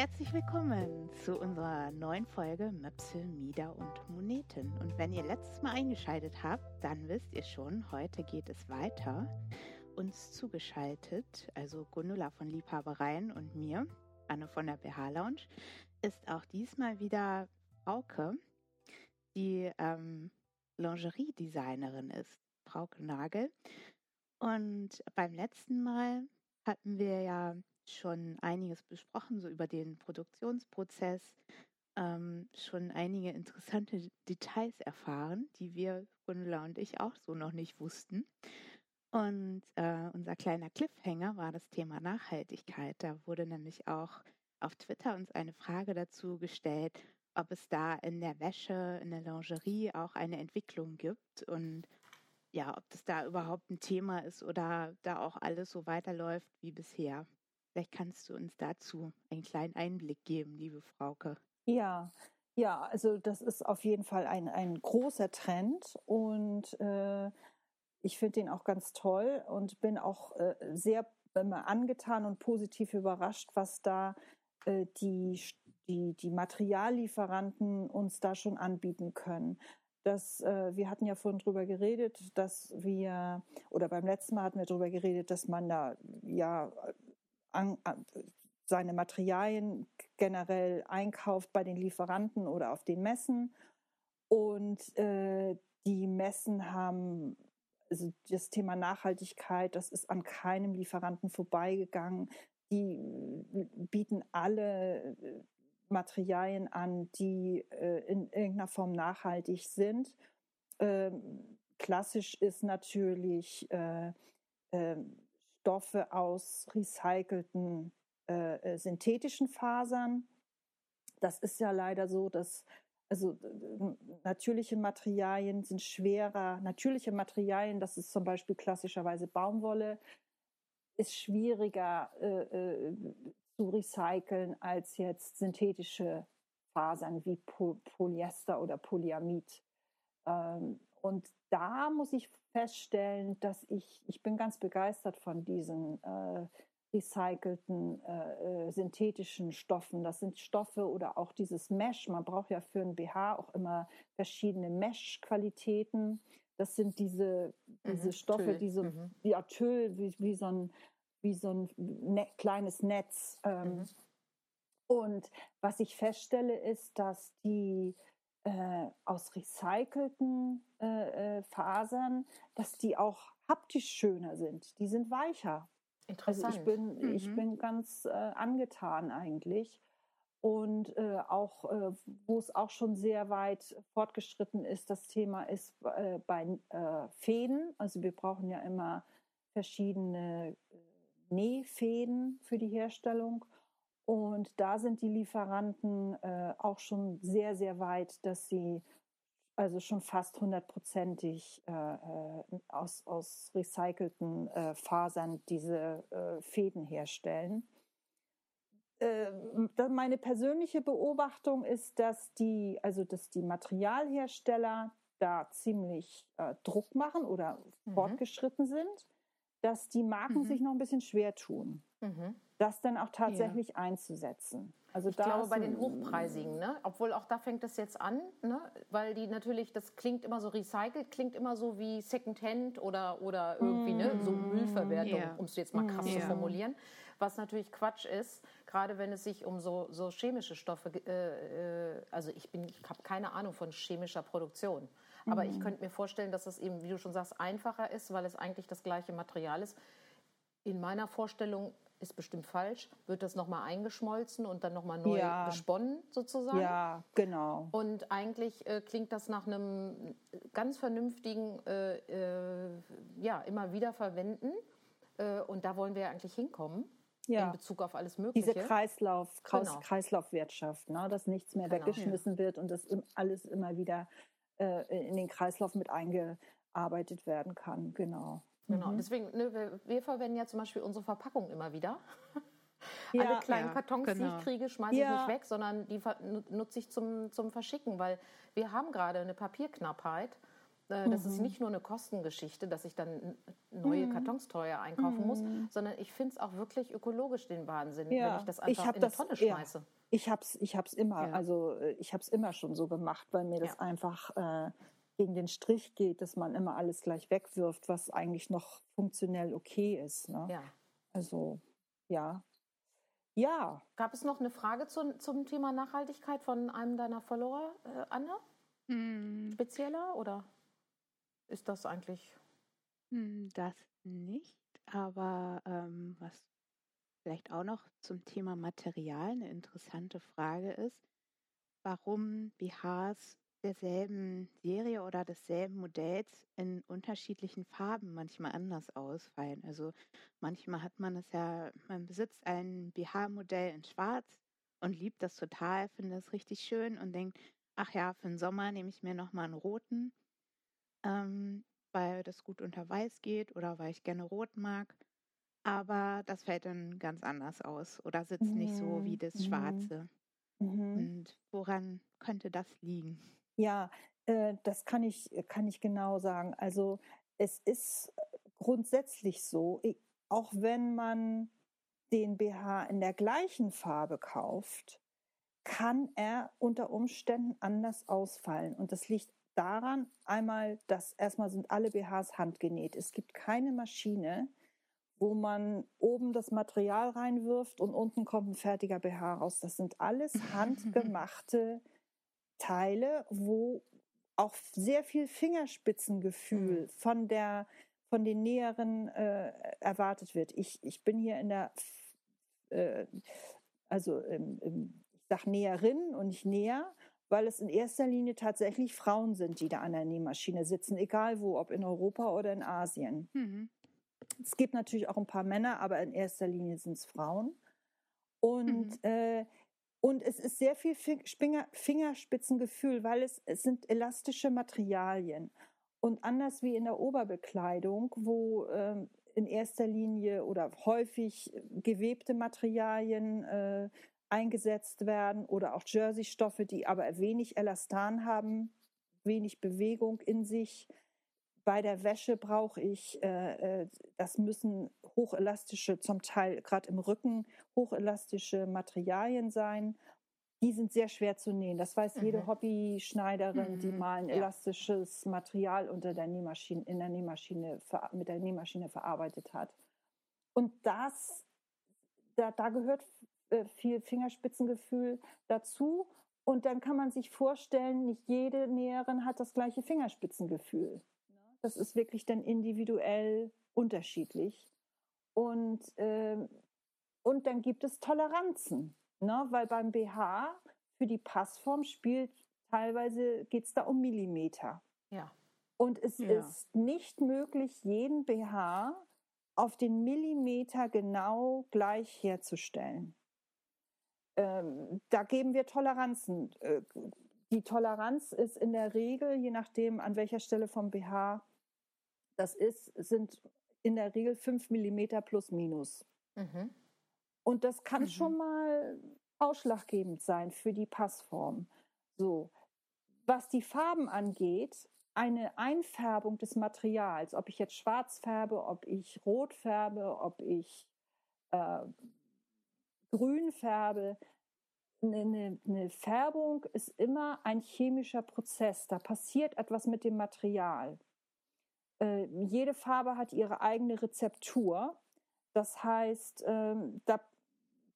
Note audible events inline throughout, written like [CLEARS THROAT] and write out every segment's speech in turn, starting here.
Herzlich willkommen zu unserer neuen Folge Möpsel, Mieder und Moneten. Und wenn ihr letztes Mal eingeschaltet habt, dann wisst ihr schon, heute geht es weiter. Uns zugeschaltet, also Gundula von Liebhabereien und mir, Anne von der BH Lounge, ist auch diesmal wieder Frauke, die ähm, Lingerie-Designerin ist, Frauke Nagel. Und beim letzten Mal hatten wir ja schon einiges besprochen, so über den Produktionsprozess, ähm, schon einige interessante Details erfahren, die wir, Gundula und ich, auch so noch nicht wussten. Und äh, unser kleiner Cliffhanger war das Thema Nachhaltigkeit. Da wurde nämlich auch auf Twitter uns eine Frage dazu gestellt, ob es da in der Wäsche, in der Lingerie auch eine Entwicklung gibt und ja, ob das da überhaupt ein Thema ist oder da auch alles so weiterläuft wie bisher. Vielleicht kannst du uns dazu einen kleinen Einblick geben, liebe Frauke. Ja, ja, also das ist auf jeden Fall ein, ein großer Trend und äh, ich finde den auch ganz toll und bin auch äh, sehr immer angetan und positiv überrascht, was da äh, die, die, die Materiallieferanten uns da schon anbieten können. Das, äh, wir hatten ja vorhin drüber geredet, dass wir, oder beim letzten Mal hatten wir drüber geredet, dass man da ja an, an, seine Materialien generell einkauft bei den Lieferanten oder auf den Messen. Und äh, die Messen haben, also das Thema Nachhaltigkeit, das ist an keinem Lieferanten vorbeigegangen. Die äh, bieten alle äh, Materialien an, die äh, in irgendeiner Form nachhaltig sind. Ähm, klassisch ist natürlich äh, äh, Stoffe aus recycelten äh, äh, synthetischen Fasern. Das ist ja leider so, dass also natürliche Materialien sind schwerer. Natürliche Materialien, das ist zum Beispiel klassischerweise Baumwolle, ist schwieriger äh, äh, zu recyceln als jetzt synthetische Fasern wie Polyester oder Polyamid. Ähm, und da muss ich feststellen, dass ich, ich bin ganz begeistert von diesen äh, recycelten äh, äh, synthetischen Stoffen. Das sind Stoffe oder auch dieses Mesh. Man braucht ja für ein BH auch immer verschiedene Mesh-Qualitäten. Das sind diese, diese mhm, Stoffe, Tüll. die so, mhm. ja, Tüll, wie, wie so ein, wie so ein ne kleines Netz. Ähm, mhm. Und was ich feststelle, ist, dass die äh, aus recycelten äh, äh, Fasern, dass die auch haptisch schöner sind. Die sind weicher. Interessant. Also ich bin, mhm. ich bin ganz äh, angetan eigentlich. Und äh, auch, äh, wo es auch schon sehr weit fortgeschritten ist, das Thema ist bei Fäden. Also wir brauchen ja immer verschiedene äh, Nähfäden für die Herstellung. Und da sind die Lieferanten äh, auch schon sehr, sehr weit, dass sie also schon fast hundertprozentig äh, äh aus, aus recycelten äh, Fasern diese äh, Fäden herstellen. Äh, meine persönliche Beobachtung ist, dass die, also dass die Materialhersteller da ziemlich äh, Druck machen oder mhm. fortgeschritten sind, dass die Marken mhm. sich noch ein bisschen schwer tun. Mhm das dann auch tatsächlich ja. einzusetzen. Also ich glaube bei den hochpreisigen, ne? obwohl auch da fängt es jetzt an, ne? weil die natürlich, das klingt immer so recycelt, klingt immer so wie Secondhand oder, oder irgendwie mm. ne? so mm, Müllverwertung, yeah. um es jetzt mal krass mm. zu formulieren, was natürlich Quatsch ist, gerade wenn es sich um so, so chemische Stoffe, äh, äh, also ich bin, ich habe keine Ahnung von chemischer Produktion, aber ich mm. könnte mir vorstellen, dass es eben, wie du schon sagst, einfacher ist, weil es eigentlich das gleiche Material ist. In meiner Vorstellung ist bestimmt falsch, wird das nochmal eingeschmolzen und dann nochmal neu ja. gesponnen sozusagen. Ja, genau. Und eigentlich äh, klingt das nach einem ganz vernünftigen, äh, äh, ja, immer wieder verwenden. Äh, und da wollen wir ja eigentlich hinkommen. Ja. In Bezug auf alles Mögliche. Diese Kreislauf, Kreis, genau. Kreislaufwirtschaft, ne? dass nichts mehr genau. weggeschmissen ja. wird und das alles immer wieder äh, in den Kreislauf mit eingearbeitet werden kann. Genau. Genau, mhm. deswegen, ne, wir, wir, verwenden ja zum Beispiel unsere Verpackung immer wieder. [LAUGHS] Ja, Alle kleinen ja, Kartons, genau. die ich kriege, schmeiße ja. ich nicht weg, sondern die nutze ich zum, zum Verschicken, weil wir haben gerade eine Papierknappheit. Äh, das mhm. ist nicht nur eine Kostengeschichte, dass ich dann neue mhm. Kartons teuer einkaufen mhm. muss, sondern ich finde es auch wirklich ökologisch den Wahnsinn, ja. wenn ich das einfach ich in die Tonne schmeiße. Ja. Ich habe es ich hab's immer, also äh, ich habe es immer schon so gemacht, weil mir das einfach äh, gegen den Strich geht, dass man immer alles gleich wegwirft, was eigentlich noch funktionell okay ist. Ne? Ja. Also ja, ja. Gab es noch eine Frage zu, zum Thema Nachhaltigkeit von einem deiner Follower, äh, Anne? Hm. Spezieller oder ist das eigentlich? Hm, das nicht, aber ähm, was vielleicht auch noch zum Thema Material eine interessante Frage ist, warum BHs derselben Serie oder desselben Modells in unterschiedlichen Farben manchmal anders ausfallen. Also manchmal hat man es ja, man besitzt ein BH-Modell in Schwarz und liebt das total, findet es richtig schön und denkt, ach ja, für den Sommer nehme ich mir nochmal einen roten, ähm, weil das gut unter Weiß geht oder weil ich gerne rot mag. Aber das fällt dann ganz anders aus oder sitzt mhm. nicht so wie das mhm. Schwarze. Mhm. Und woran könnte das liegen? Ja, äh, das kann ich, kann ich genau sagen. Also es ist grundsätzlich so, auch wenn man den BH in der gleichen Farbe kauft, kann er unter Umständen anders ausfallen. Und das liegt daran, einmal, dass erstmal sind alle BHs handgenäht. Es gibt keine Maschine, wo man oben das Material reinwirft und unten kommt ein fertiger BH raus. Das sind alles [LAUGHS] handgemachte Teile, wo auch sehr viel Fingerspitzengefühl mhm. von der von den Näheren äh, erwartet wird. Ich, ich bin hier in der äh, also im, im, ich sag Näherin und nicht näher, weil es in erster Linie tatsächlich Frauen sind, die da an der Nähmaschine sitzen, egal wo, ob in Europa oder in Asien. Mhm. Es gibt natürlich auch ein paar Männer, aber in erster Linie sind es Frauen. Und mhm. äh, und es ist sehr viel Fingerspitzengefühl, weil es, es sind elastische Materialien. Und anders wie in der Oberbekleidung, wo ähm, in erster Linie oder häufig gewebte Materialien äh, eingesetzt werden oder auch Jersey-Stoffe, die aber wenig Elastan haben, wenig Bewegung in sich. Bei der Wäsche brauche ich, äh, äh das müssen hochelastische, zum Teil gerade im Rücken hochelastische Materialien sein. Die sind sehr schwer zu nähen. Das weiß mhm. jede Hobby-Schneiderin, mhm. die mal ein ja. elastisches Material unter der Nähmaschine, in der Nähmaschine, mit der Nähmaschine verarbeitet hat. Und das, da, da gehört äh, viel Fingerspitzengefühl dazu. Und dann kann man sich vorstellen, nicht jede Näherin hat das gleiche Fingerspitzengefühl. Das ist wirklich dann individuell unterschiedlich. Und, äh, und dann gibt es Toleranzen, ne? weil beim BH für die Passform spielt teilweise geht es da um Millimeter. Ja. Und es ja. ist nicht möglich, jeden BH auf den Millimeter genau gleich herzustellen. Ähm, da geben wir Toleranzen. Äh, die Toleranz ist in der Regel, je nachdem, an welcher Stelle vom BH das ist, sind in der Regel 5 mm plus minus. Mhm. Und das kann mhm. schon mal ausschlaggebend sein für die Passform. So, was die Farben angeht, eine Einfärbung des Materials, ob ich jetzt schwarz färbe, ob ich rot färbe, ob ich äh, grün färbe, eine, eine, Färbung ist immer ein chemischer Prozess. Da passiert etwas mit dem Material. Äh, jede Farbe hat ihre eigene Rezeptur. Das heißt, ähm, da,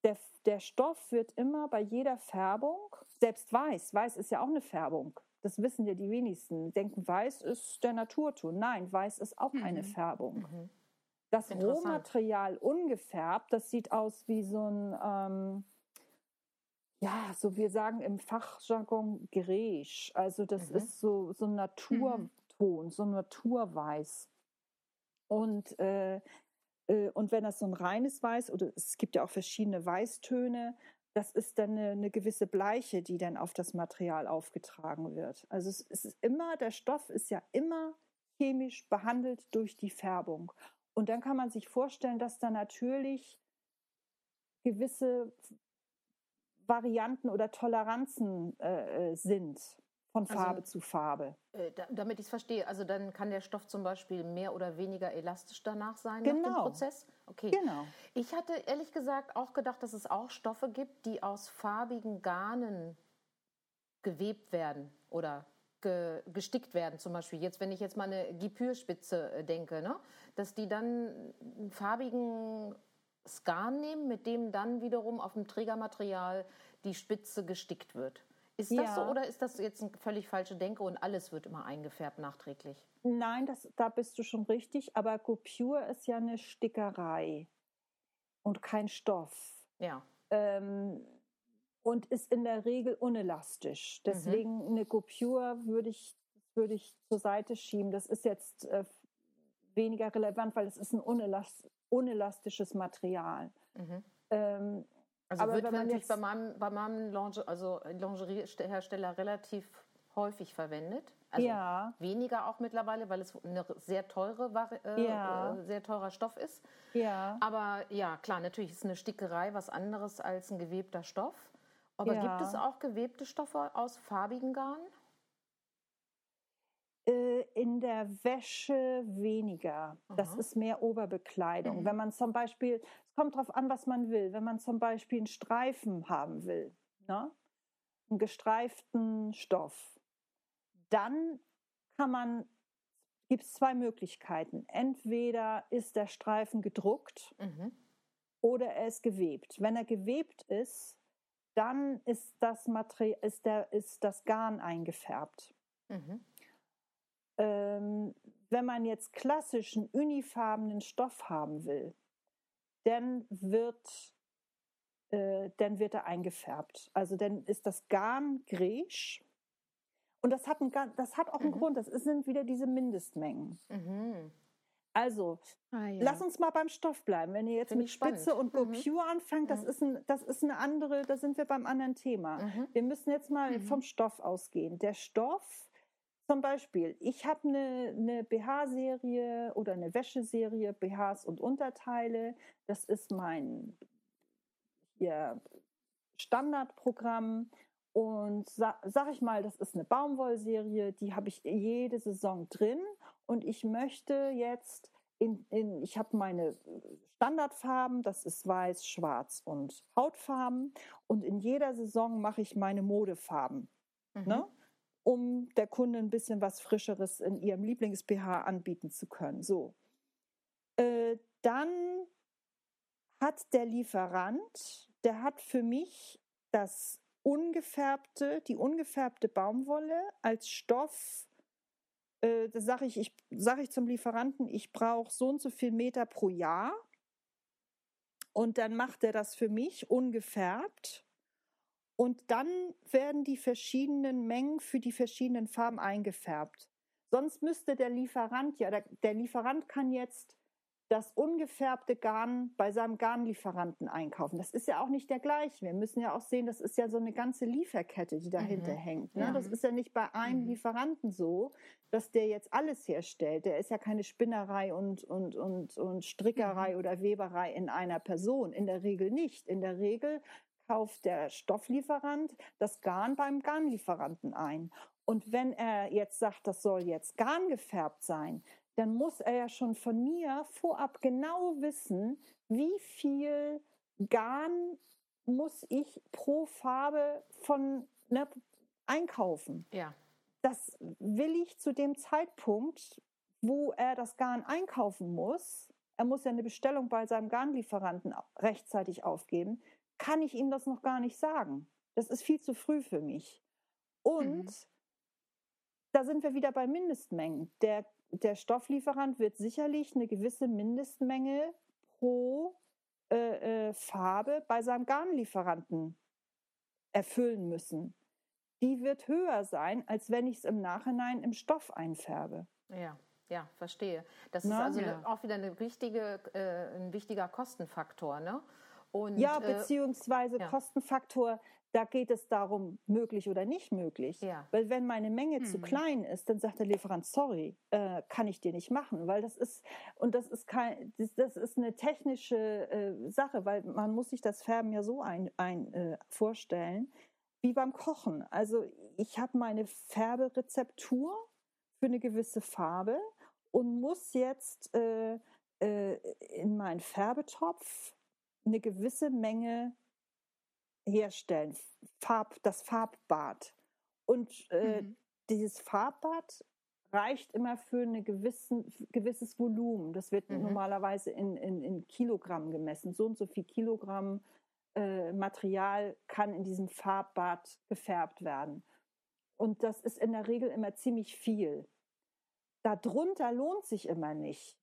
der, der Stoff wird immer bei jeder Färbung, selbst weiß, weiß ist ja auch eine Färbung. Das wissen ja die wenigsten. Denken, weiß ist der Naturton. Nein, weiß ist auch mhm. eine Färbung. Mhm. Das Rohmaterial ungefärbt, das sieht aus wie so ein, ähm, ja, so wir sagen im Fachjargon Gräsch. Also das mhm. ist so, so ein Natur, mhm. Ton, so Naturweiß. Und, äh, äh, und wenn das so ein reines Weiß, oder es gibt ja auch verschiedene Weißtöne, das ist dann eine, eine gewisse Bleiche, die dann auf das Material aufgetragen wird. Also es, es ist immer, der Stoff ist ja immer chemisch behandelt durch die Färbung. Und dann kann man sich vorstellen, dass da natürlich gewisse Varianten oder Toleranzen äh, äh sind von also, Farbe zu Farbe. Äh, da, damit ich es verstehe, also dann kann der Stoff zum Beispiel mehr oder weniger elastisch danach sein genau. nach dem genau. Prozess? Okay. Genau. Ich hatte ehrlich gesagt auch gedacht, dass es auch Stoffe gibt, die aus farbigen Garnen gewebt werden oder ge, gestickt werden. Zum Beispiel jetzt, wenn ich jetzt mal eine Gipürspitze äh, denke, ne? dass die dann einen farbigen Skan nehmen, mit dem dann wiederum auf dem Trägermaterial die Spitze gestickt wird. Ist das ja. so oder ist das jetzt eine völlig falsche Denke und alles wird immer eingefärbt nachträglich? Nein, das, da bist du schon richtig, aber Coupure ist ja eine Stickerei und kein Stoff. Ja. Ähm, und ist in der Regel unelastisch. Mhm. Deswegen mhm. eine Coupure würde ich, würde ich zur Seite schieben. Das ist jetzt äh, weniger relevant, weil es ist ein unelast unelastisches Material. Mhm. Ähm, also aber wird natürlich jetzt, bei meinem, bei meinem Lingerie, also Lingeriehersteller relativ häufig verwendet. Also ja. weniger auch mittlerweile, weil es eine sehr teure, äh, ja. äh, sehr teurer Stoff ist. Ja. Aber ja, klar, natürlich ist eine Stickerei was anderes als ein gewebter Stoff. Aber ja. gibt es auch gewebte Stoffe aus farbigen Garn? Äh, in der Wäsche weniger. Aha. Das ist mehr Oberbekleidung. Mhm. Wenn man zum Beispiel, es kommt darauf an, was man will. Wenn man zum Beispiel einen Streifen haben will, ne? einen gestreiften Stoff, dann kann man, gibt es zwei Möglichkeiten. Entweder ist der Streifen gedruckt mhm. oder er ist gewebt. Wenn er gewebt ist, dann ist das Material, ist, der, ist das Garn eingefärbt. Mhm. Ähm, wenn man jetzt klassischen unifarbenen Stoff haben will, dann wird, äh, dann wird er eingefärbt. Also dann ist das Garn gräsch. Und das hat, ein, das hat auch einen mhm. Grund, das sind wieder diese Mindestmengen. Mhm. Also, ah, ja. lass uns mal beim Stoff bleiben. Wenn ihr jetzt Find mit Spitze spannend. und Go mhm. anfangt, das, mhm. ist ein, das ist eine andere, da sind wir beim anderen Thema. Mhm. Wir müssen jetzt mal mhm. vom Stoff ausgehen. Der Stoff, zum Beispiel, ich habe eine, eine BH-Serie oder eine Wäscheserie, BHs und Unterteile. Das ist mein hier, Standardprogramm. Und sa sag ich mal, das ist eine Baumwollserie, die habe ich jede Saison drin und ich möchte jetzt in, in ich habe meine Standardfarben, das ist weiß, schwarz und Hautfarben und in jeder Saison mache ich meine Modefarben, mhm. ne? Um der Kunde ein bisschen was Frischeres in ihrem Lieblings-BH anbieten zu können. So. Äh, dann hat der Lieferant, der hat für mich das ungefärbte, die ungefärbte Baumwolle als Stoff äh, da sage ich, ich, sag ich zum Lieferanten, ich brauche so und so viel Meter pro Jahr. Und dann macht er das für mich ungefärbt. Und dann werden die verschiedenen Mengen für die verschiedenen Farben eingefärbt. Sonst müsste der Lieferant, ja, der, der Lieferant kann jetzt das ungefärbte Garn bei seinem Garnlieferanten einkaufen. Das ist ja auch nicht der gleiche. Wir müssen ja auch sehen, das ist ja so eine ganze Lieferkette, die dahinter mhm. hängt. Ne? Ja. Das ist ja nicht bei einem mhm. Lieferanten so, dass der jetzt alles herstellt. Der ist ja keine Spinnerei und, und, und, und Strickerei mhm. oder Weberei in einer Person. In der Regel nicht. In der Regel kauft der Stofflieferant das Garn beim Garnlieferanten ein. Und wenn er jetzt sagt, das soll jetzt Garn gefärbt sein, dann muss er ja schon von mir vorab genau wissen, wie viel Garn muss ich pro Farbe von ne, einkaufen. Ja. Das will ich zu dem Zeitpunkt, wo er das Garn einkaufen muss. Er muss ja eine Bestellung bei seinem Garnlieferanten rechtzeitig aufgeben. Kann ich ihm das noch gar nicht sagen. Das ist viel zu früh für mich. Und mhm. da sind wir wieder bei Mindestmengen. Der der Stofflieferant wird sicherlich eine gewisse Mindestmenge pro äh, äh, Farbe bei seinem Garnlieferanten erfüllen müssen. Die wird höher sein, als wenn ich es im Nachhinein im Stoff einfärbe. Ja, ja, verstehe. Das Na, ist also ja. auch wieder eine wichtige, äh, ein wichtiger Kostenfaktor, ne? Und, ja, äh, beziehungsweise ja. Kostenfaktor, da geht es darum, möglich oder nicht möglich. Ja. Weil wenn meine Menge mhm. zu klein ist, dann sagt der Lieferant, sorry, äh, kann ich dir nicht machen, weil das ist, und das ist kein, das, das ist eine technische äh, Sache, weil man muss sich das Färben ja so ein, ein äh, vorstellen. wie beim Kochen. Also ich habe meine Färberezeptur für eine gewisse Farbe und muss jetzt äh, äh, in meinen Färbetopf eine gewisse Menge herstellen, Farb, das Farbbad. Und äh, mhm. dieses Farbbad reicht immer für ein gewisses Volumen. Das wird mhm. normalerweise in, in, in, Kilogramm gemessen. So und so viel Kilogramm äh, Material kann in diesem Farbbad gefärbt werden. Und das ist in der Regel immer ziemlich viel. Darunter lohnt sich immer nicht.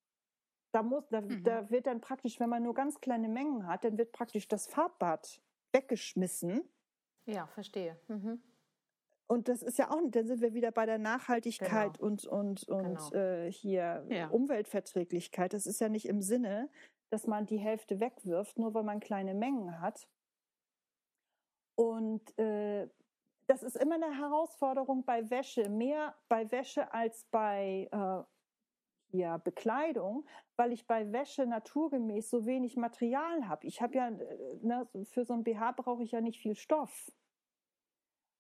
Da, muss, da, mhm. da wird dann praktisch, wenn man nur ganz kleine Mengen hat, dann wird praktisch das Farbbad weggeschmissen. Ja, verstehe. Mhm. Und das ist ja auch, dann sind wir wieder bei der Nachhaltigkeit genau. und, und, und genau. äh, hier ja. Umweltverträglichkeit. Das ist ja nicht im Sinne, dass man die Hälfte wegwirft, nur weil man kleine Mengen hat. Und äh, das ist immer eine Herausforderung bei Wäsche, mehr bei Wäsche als bei äh, ja, Bekleidung, weil ich bei Wäsche naturgemäß so wenig Material habe. Ich habe ja, äh, ne, für so ein BH brauche ich ja nicht viel Stoff.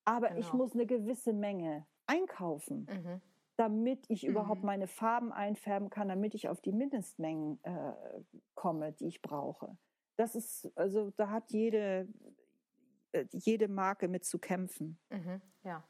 Aber genau. ich muss eine gewisse Menge einkaufen, mhm. damit ich mhm. überhaupt meine Farben einfärben kann, damit ich auf die Mindestmengen äh, komme, die ich brauche. Das ist, also da hat jede, äh, jede Marke mit zu kämpfen. Mhm. Ja.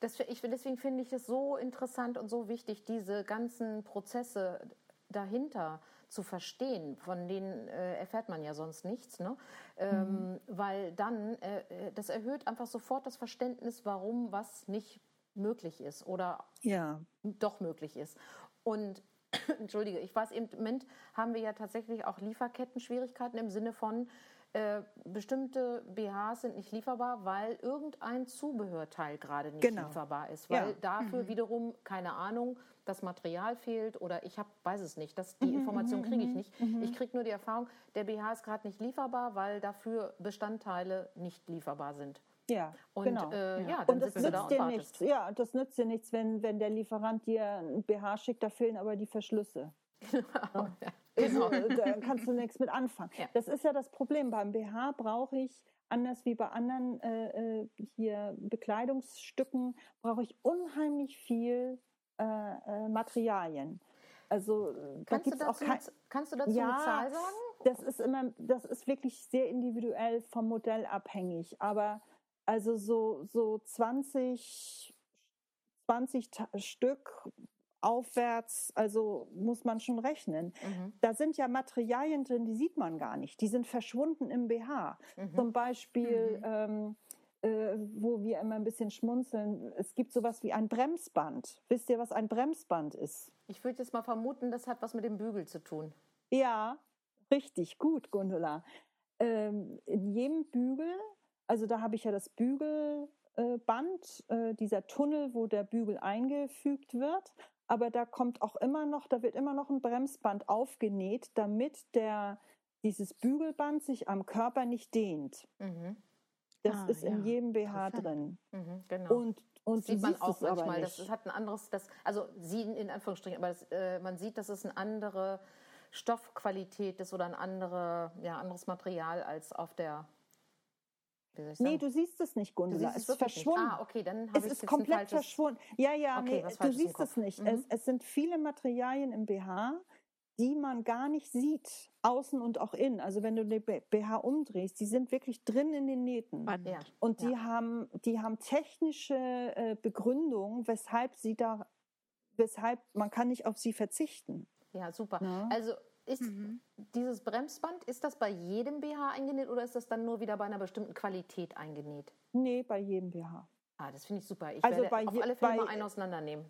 Das, ich, deswegen finde ich es so interessant und so wichtig, diese ganzen Prozesse dahinter zu verstehen, von denen äh, erfährt man ja sonst nichts, ne? Ähm, mhm. weil dann, äh, äh, das erhöht einfach sofort das Verständnis, warum was nicht möglich ist oder ja. doch möglich ist. Und [CLEARS THROAT] Entschuldige, ich weiß, im Moment haben wir ja tatsächlich auch Lieferketten-Schwierigkeiten im Sinne von, äh, bestimmte BHs sind nicht lieferbar, weil irgendein Zubehörteil gerade nicht genau. lieferbar ist, weil ja. dafür mhm. wiederum, keine Ahnung, das Material fehlt oder ich hab, weiß es nicht. Das, die mhm, Information kriege ich mhm, nicht. Mhm. Ich kriege nur die Erfahrung, der BH ist gerade nicht lieferbar, weil dafür Bestandteile nicht lieferbar sind. Ja, und, genau. Äh, ja. ja und das nützt da dir nichts. Ja, das nützt dir nichts, wenn, wenn der Lieferant dir ein BH schickt, da fehlen aber die Verschlüsse. [LAUGHS] Genau. Ja. Genau. da kannst du nichts mit anfangen. Ja. Das ist ja das Problem. Beim BH brauche ich, anders wie bei anderen äh, äh hier Bekleidungsstücken, brauche ich unheimlich viel äh, äh, Materialien. Also kannst, da du dazu, kein, kannst du dazu ja, eine Zahl sagen? Das ist immer, das ist wirklich sehr individuell vom Modell abhängig. Aber also so, so 20, 20 Stück aufwärts, also muss man schon rechnen. Mhm. Da sind ja Materialien drin, die sieht man gar nicht. Die sind verschwunden im BH. Mhm. Zum Beispiel, mhm. ähm, äh, wo wir immer ein bisschen schmunzeln, es gibt sowas wie ein Bremsband. Wisst ihr, was ein Bremsband ist? Ich würde jetzt mal vermuten, das hat was mit dem Bügel zu tun. Ja, richtig, gut, Gundula. Ähm, in jedem Bügel, also da habe ich ja das Bügelband, äh, dieser Tunnel, wo der Bügel eingefügt wird aber da kommt auch immer noch, da wird immer noch ein Bremsband aufgenäht, damit der, dieses Bügelband sich am Körper nicht dehnt. Mhm. Das ah, ist ja. in jedem BH drin. Mhm, genau. Und, und sieht man auch manchmal. Das hat ein anderes, das, also sie in Anführungsstrichen, aber das, äh, man sieht, dass es eine andere Stoffqualität ist oder ein andere, ja, anderes Material als auf der Nee, du siehst es nicht, Gundula. Es ist verschwunden. Ah, okay, dann habe ich Es ist komplett verschwunden. Ja, ja, okay, nee, du siehst es nicht. Mhm. Es, es, sind viele Materialien im BH, die man gar nicht sieht, außen und auch innen. Also wenn du den BH umdrehst, die sind wirklich drin in den Nähten. Ja. Und die ja. haben, die haben technische äh, Begründungen, weshalb sie da, weshalb man kann nicht auf sie verzichten. Ja, super. Ja. Also ist mhm. dieses Bremsband, ist das bei jedem BH eingenäht oder ist das dann nur wieder bei einer bestimmten Qualität eingenäht? Nee, bei jedem BH. Ah, das finde ich super. Ich also werde auf alle Fälle bei, mal einen auseinandernehmen.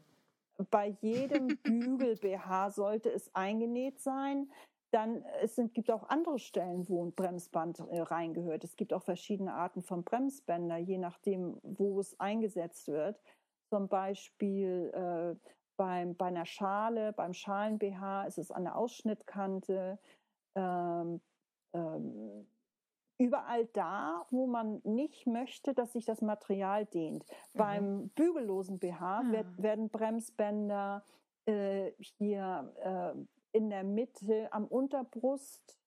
Bei jedem [LAUGHS] Bügel-BH sollte es eingenäht sein. Dann es sind, gibt auch andere Stellen, wo ein Bremsband äh, reingehört. Es gibt auch verschiedene Arten von Bremsbänder, je nachdem, wo es eingesetzt wird. Zum Beispiel äh, beim, bei einer Schale, beim Schalen-BH ist es an der Ausschnittkante. Ähm, ähm, überall da, wo man nicht möchte, dass sich das Material dehnt. Mhm. Beim bügellosen BH mhm. wird, werden Bremsbänder äh, hier äh, in der Mitte am Unterbrust,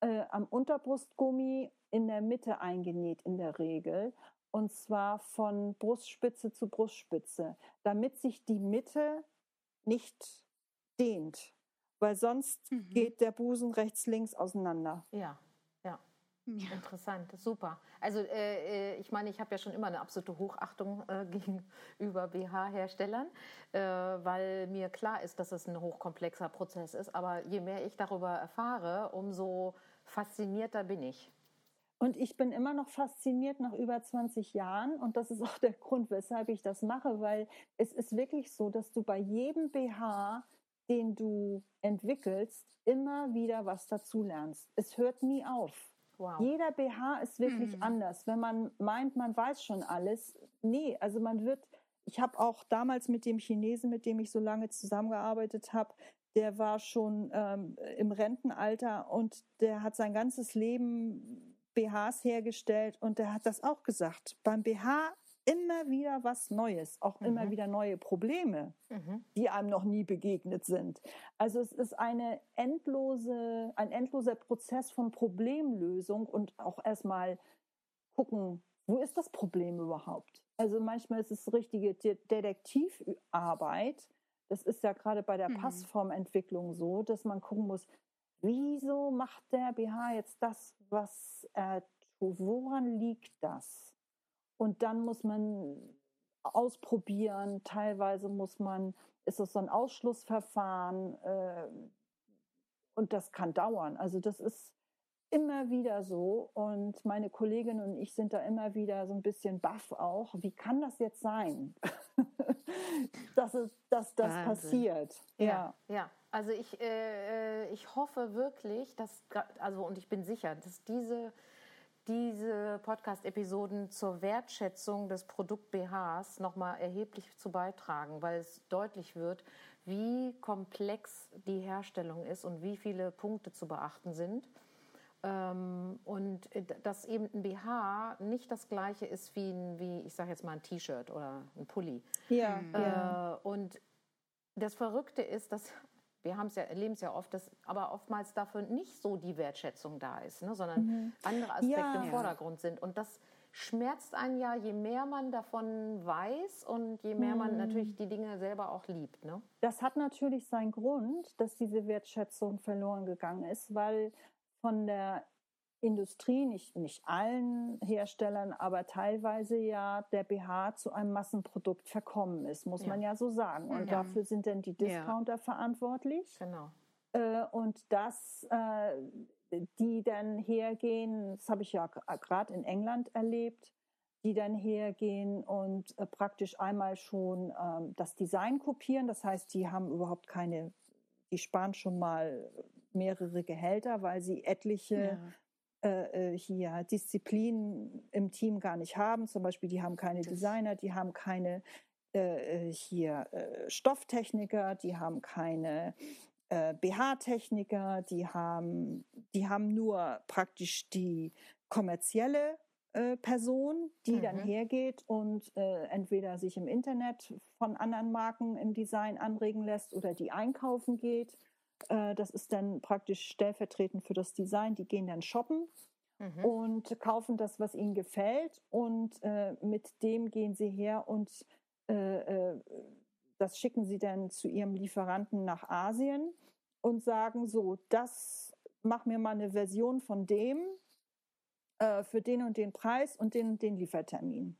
äh, am Unterbrustgummi in der Mitte eingenäht in der Regel. Und zwar von Brustspitze zu Brustspitze, damit sich die Mitte nicht dehnt, weil sonst mhm. geht der Busen rechts, links auseinander. Ja, ja. Ja. Interessant, super. Also äh, äh ich meine, ich habe ja schon immer eine absolute Hochachtung äh, [LAUGHS] gegenüber BH-Herstellern, äh, weil mir klar ist, dass es ein hochkomplexer Prozess ist. Aber je mehr ich darüber erfahre, umso faszinierter bin ich. Und ich bin immer noch fasziniert nach über 20 Jahren. Und das ist auch der Grund, weshalb ich das mache, weil es ist wirklich so, dass du bei jedem BH, den du entwickelst, immer wieder was dazulernst. Es hört nie auf. Wow. Jeder BH ist wirklich hm. anders. Wenn man meint, man weiß schon alles, nee, also man wird, ich habe auch damals mit dem Chinesen, mit dem ich so lange zusammengearbeitet habe, der war schon ähm, im Rentenalter und der hat sein ganzes Leben BHs hergestellt und der hat das auch gesagt. Beim BH immer wieder was Neues, auch mhm. immer wieder neue Probleme, mhm. die einem noch nie begegnet sind. Also es ist eine endlose, ein endloser Prozess von Problemlösung und auch erstmal gucken, wo ist das Problem überhaupt? Also manchmal ist es richtige Detektivarbeit. Das ist ja gerade bei der mhm. Passformentwicklung so, dass man gucken muss, wieso macht der BH jetzt das, was er tut? Woran liegt das? Und dann muss man ausprobieren. Teilweise muss man, ist es so ein Ausschlussverfahren äh, und das kann dauern. Also das ist immer wieder so und meine Kollegin und ich sind da immer wieder so ein bisschen baff auch. Wie kann das jetzt sein, [LAUGHS] dass, es, dass das Wahnsinn. passiert? Ja, ja. ja. Also ich, äh, äh, ich hoffe wirklich, dass, also und ich bin sicher, dass diese, diese Podcast-Episoden zur Wertschätzung des Produkt BHs nochmal erheblich zu beitragen, weil es deutlich wird, wie komplex die Herstellung ist und wie viele Punkte zu beachten sind. Ähm, und dass eben ein BH nicht das gleiche ist wie, ein, wie ich sage jetzt mal ein T-Shirt oder ein Pulli. Ja, äh, ja. Und das Verrückte ist, dass wir haben es ja, erleben es ja oft, dass aber oftmals dafür nicht so die Wertschätzung da ist, ne, sondern mhm. andere Aspekte ja. im Vordergrund sind. Und das schmerzt einen ja, je mehr man davon weiß und je mehr mhm. man natürlich die Dinge selber auch liebt. Ne? Das hat natürlich seinen Grund, dass diese Wertschätzung verloren gegangen ist, weil von der Industrie, nicht, nicht allen Herstellern, aber teilweise ja der BH zu einem Massenprodukt verkommen ist, muss ja. man ja so sagen. Und ja. dafür sind dann die Discounter ja. verantwortlich. Genau. Äh, und das, äh, die dann hergehen, das habe ich ja gerade in England erlebt, die dann hergehen und äh, praktisch einmal schon ähm, das Design kopieren. Das heißt, die haben überhaupt keine, die sparen schon mal mehrere Gehälter, weil sie etliche äh, äh, hier Disziplinen im Team gar nicht haben. Zum Beispiel, die haben keine Designer, die haben keine äh, äh hier äh, Stofftechniker, die haben keine äh, BH-Techniker, die haben, die haben nur praktisch die kommerzielle Person, die mhm. dann hergeht und äh, entweder sich im Internet von anderen Marken im Design anregen lässt oder die einkaufen geht äh, das ist dann praktisch stellvertretend für das Design. Die gehen dann shoppen mhm. und kaufen das, was ihnen gefällt. Und äh, mit dem gehen sie her und äh, äh, das schicken sie dann zu ihrem Lieferanten nach Asien und sagen so, das mach mir mal eine Version von dem für den und den Preis und den und den Liefertermin.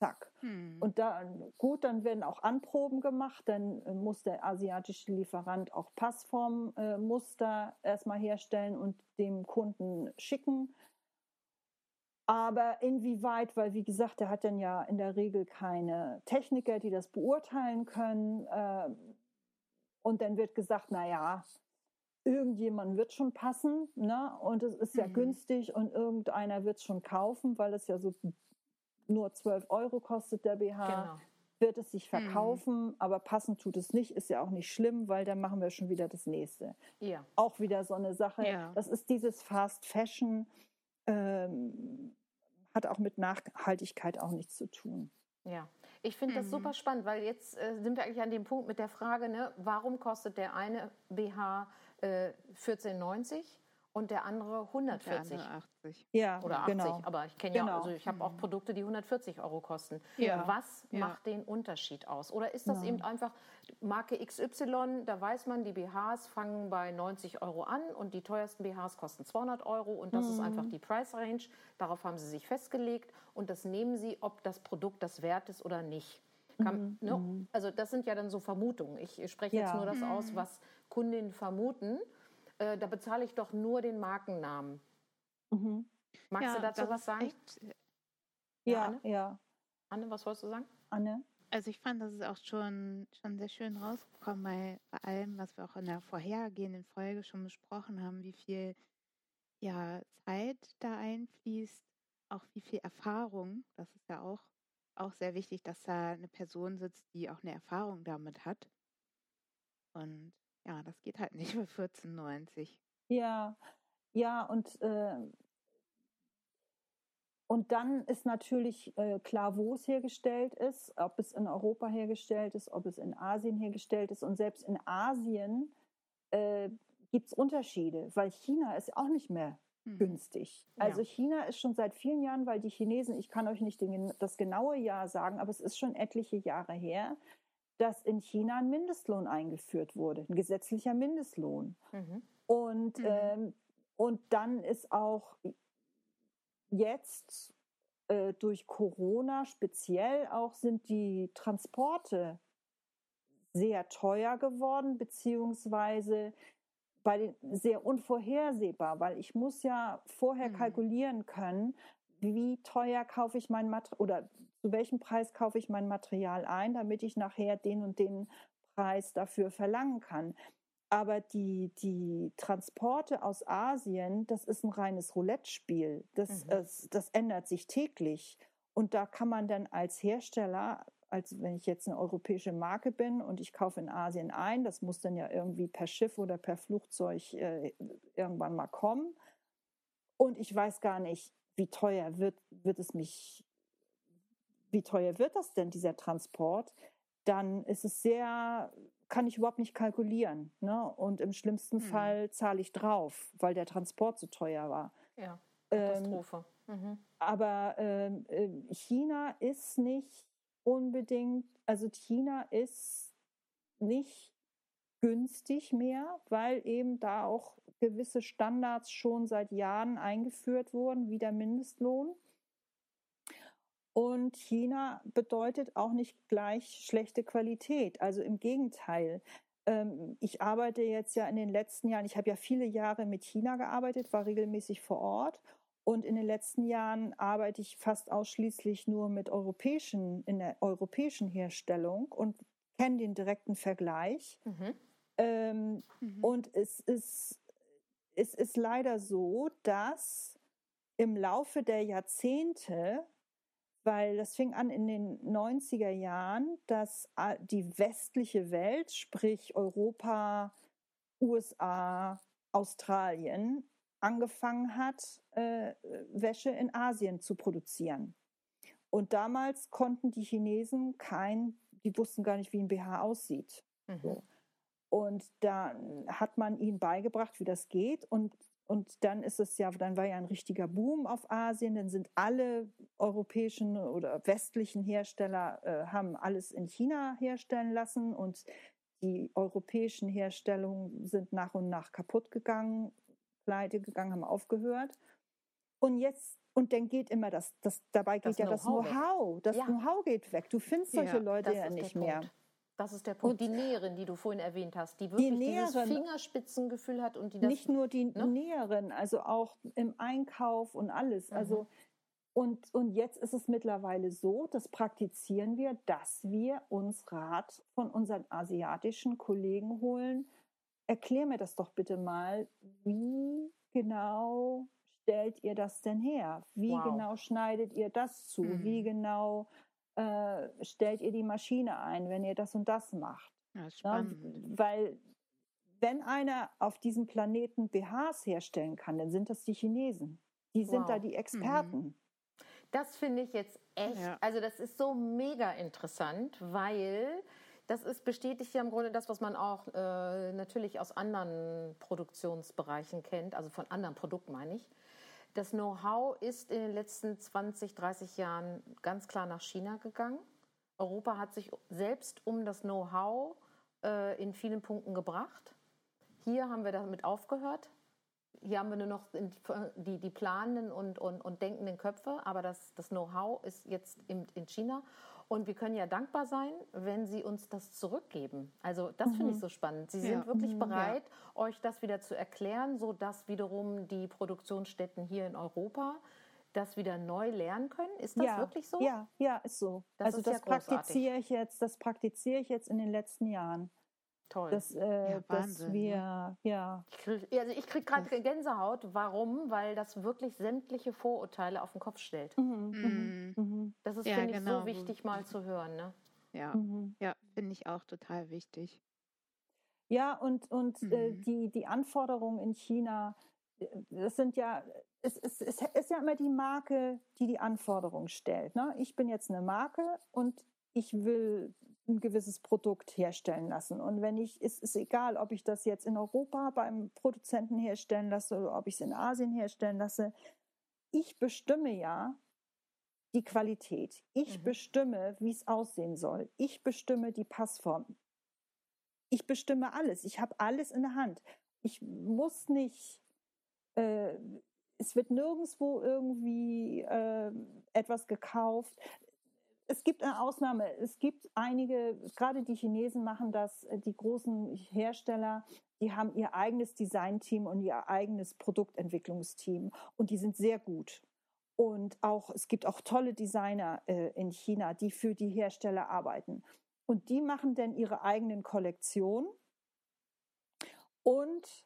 Zack. Hm. Und dann, gut, dann werden auch Anproben gemacht, dann äh, muss der asiatische Lieferant auch Passformmuster äh, erstmal herstellen und dem Kunden schicken. Aber inwieweit, weil wie gesagt, der hat dann ja in der Regel keine Techniker, die das beurteilen können. Äh, und dann wird gesagt, na ja, irgendjemand wird schon passen, ne? Und es ist ja mhm. günstig und irgendeiner wird es schon kaufen, weil es ja so nur 12 Euro kostet der BH. Genau. Wird es sich mhm. verkaufen, mhm. aber passend tut es nicht, ist ja auch nicht schlimm, weil dann machen wir schon wieder das nächste. Ja. Auch wieder so eine Sache. Ja. Das ist dieses Fast Fashion, ähm, hat auch mit Nachhaltigkeit auch nichts zu tun. Ja, ich finde das mhm. super spannend, weil jetzt äh, sind wir eigentlich an dem Punkt mit der Frage, ne, warum kostet der eine BH äh, 14,90 und der andere 140. Der andere 80. Ja, oder 80. genau. Aber ich kenne ja, Genau. also ich habe auch Produkte, die 140 Euro kosten. Ja. Was Ja. macht den Unterschied aus? Oder ist das Ja. eben einfach Marke XY, da weiß man, die BHs fangen bei 90 Euro an und die teuersten BHs kosten 200 Euro und das ist einfach die Price Range. Darauf haben sie sich festgelegt und das nehmen sie, ob das Produkt das wert ist oder nicht. Kann, ne? Also das sind ja dann so Vermutungen. Ich spreche jetzt Ja. nur das aus, was Kundinnen vermuten. Äh, da bezahle ich doch nur den Markennamen. Mhm. Magst du dazu was sagen? Echt, Ja, Anne? ja. Anne, was wolltest du sagen? Anne? also ich fand, das ist auch schon, schon sehr schön rausgekommen, bei, bei allem, was wir auch in der vorhergehenden Folge schon besprochen haben, wie viel ja, Zeit da einfließt, auch wie viel Erfahrung. Das ist ja auch, auch sehr wichtig, dass da eine Person sitzt, die auch eine Erfahrung damit hat. Und ja, das geht halt nicht für 14,90. Ja, ja, und, äh, und dann ist natürlich äh, klar, wo es hergestellt ist, ob es in Europa hergestellt ist, ob es in Asien hergestellt ist. Und selbst in Asien äh, gibt es Unterschiede, weil China ist auch nicht mehr Mhm. günstig. Also Ja. China ist schon seit vielen Jahren, weil die Chinesen, ich kann euch nicht den, das genaue Jahr sagen, aber es ist schon etliche Jahre her, dass in China ein Mindestlohn eingeführt wurde, ein gesetzlicher Mindestlohn. Mhm. Und, Mhm. ähm, und dann ist auch jetzt äh, durch Corona speziell auch sind die Transporte sehr teuer geworden, beziehungsweise bei den sehr unvorhersehbar, weil ich muss ja vorher Mhm. kalkulieren können, wie teuer kaufe ich mein Material oder zu welchem Preis kaufe ich mein Material ein, damit ich nachher den und den Preis dafür verlangen kann. Aber die, die Transporte aus Asien, das ist ein reines Roulette-Spiel. Das, Mhm. es, das ändert sich täglich. Und da kann man dann als Hersteller, als wenn ich jetzt eine europäische Marke bin und ich kaufe in Asien ein, das muss dann ja irgendwie per Schiff oder per Flugzeug äh, irgendwann mal kommen. Und ich weiß gar nicht, wie teuer wird, wird es mich, wie teuer wird das denn, dieser Transport? Dann ist es sehr, kann ich überhaupt nicht kalkulieren. Ne? Und im schlimmsten Mhm. Fall zahle ich drauf, weil der Transport so teuer war. Ja, Ähm, Katastrophe. Mhm. aber ähm, äh, China ist nicht unbedingt, also China ist nicht günstig mehr, weil eben da auch gewisse Standards schon seit Jahren eingeführt wurden, wie der Mindestlohn. Und China bedeutet auch nicht gleich schlechte Qualität. Also im Gegenteil. Ähm, ich arbeite jetzt ja in den letzten Jahren, ich habe ja viele Jahre mit China gearbeitet, war regelmäßig vor Ort. Und in den letzten Jahren arbeite ich fast ausschließlich nur mit europäischen, in der europäischen Herstellung und kenne den direkten Vergleich. Mhm. Ähm, Mhm. und es ist, es ist leider so, dass im Laufe der Jahrzehnte, weil das fing an in den 90er Jahren, dass die westliche Welt, sprich Europa, USA, Australien, angefangen hat, äh, Wäsche in Asien zu produzieren. Und damals konnten die Chinesen kein, die wussten gar nicht, wie ein BH aussieht. Mhm. Und da hat man ihnen beigebracht, wie das geht. Und, und dann ist es ja, dann war ja ein richtiger Boom auf Asien. Dann sind alle europäischen oder westlichen Hersteller, äh, haben alles in China herstellen lassen. Und die europäischen Herstellungen sind nach und nach kaputt gegangen, pleite gegangen, haben aufgehört. Und jetzt, und dann geht immer das, das dabei geht Das ja das Know-how. Das Ja. Know-how geht weg. Du findest solche Ja, Leute ja nicht mehr. Punkt. Das ist der Punkt. Und- die Näherin, die du vorhin erwähnt hast, die wirklich dieses Näherin- Fingerspitzengefühl hat und die das nicht nur die ne? Näherin, also auch im Einkauf und alles. Mhm. Also und, und jetzt ist es mittlerweile so, das praktizieren wir, dass wir uns Rat von unseren asiatischen Kollegen holen. Erklär mir das doch bitte mal, wie genau stellt ihr das denn her? Wie Wow. genau schneidet ihr das zu? Mhm. Wie genau äh, stellt ihr die Maschine ein, wenn ihr das und das macht? Ja, Ja, spannend. weil wenn einer auf diesem Planeten BHs herstellen kann, dann sind das die Chinesen. Die sind Wow. da die Experten. Das finde ich jetzt echt, Ja. also das ist so mega interessant, weil das ist bestätigt ja im Grunde das, was man auch äh, natürlich aus anderen Produktionsbereichen kennt, also von anderen Produkten meine ich. Das Know-how ist in den letzten 20, 30 Jahren ganz klar nach China gegangen. Europa hat sich selbst um das Know-how äh, in vielen Punkten gebracht. Hier haben wir damit aufgehört. Hier haben wir nur noch die, die planenden und, und, und denkenden Köpfe, aber das, das Know-how ist jetzt in, in China. Und wir können ja dankbar sein, wenn Sie uns das zurückgeben. Also das mhm. finde ich mhm. so spannend. Sie sind wirklich mhm, bereit, ja. euch das wieder zu erklären, sodass wiederum die Produktionsstätten hier in Europa das wieder neu lernen können. Ist das ja, wirklich so? Ja, ja, ist so. Das also ist das ja praktiziere ich jetzt, das praktiziere ich jetzt in den letzten Jahren. Toll. Dass, äh, ja, Wahnsinn, dass wir, ne? ja. Ich krieg, also ich kriege gerade Gänsehaut. Warum? Weil das wirklich sämtliche Vorurteile auf den Kopf stellt. Mhm. Mhm. mhm. Das ist, ja, finde genau. ich, so wichtig mal zu hören. Ne? Ja, mhm. ja finde ich auch total wichtig. Ja, und, und äh, mhm. die, die Anforderungen in China, äh, das sind ja, es, es, es ist ja immer die Marke, die die Anforderungen stellt. Ne? Ich bin jetzt eine Marke und ich will ein gewisses Produkt herstellen lassen. Und wenn ich, es ist egal, ob ich das jetzt in Europa beim Produzenten herstellen lasse oder ob ich es in Asien herstellen lasse. Ich bestimme ja die Qualität. Ich mhm. bestimme, wie es aussehen soll. Ich bestimme die Passform. Ich bestimme alles. Ich habe alles in der Hand. Ich muss nicht, äh, es wird nirgendwo irgendwie äh, etwas gekauft es gibt eine Ausnahme. Es gibt einige, gerade die Chinesen machen das, äh, die großen Hersteller, die haben ihr eigenes Designteam und ihr eigenes Produktentwicklungsteam und die sind sehr gut. Und auch, es gibt auch tolle Designer äh, in China, die für die Hersteller arbeiten. Und die machen dann ihre eigenen Kollektionen und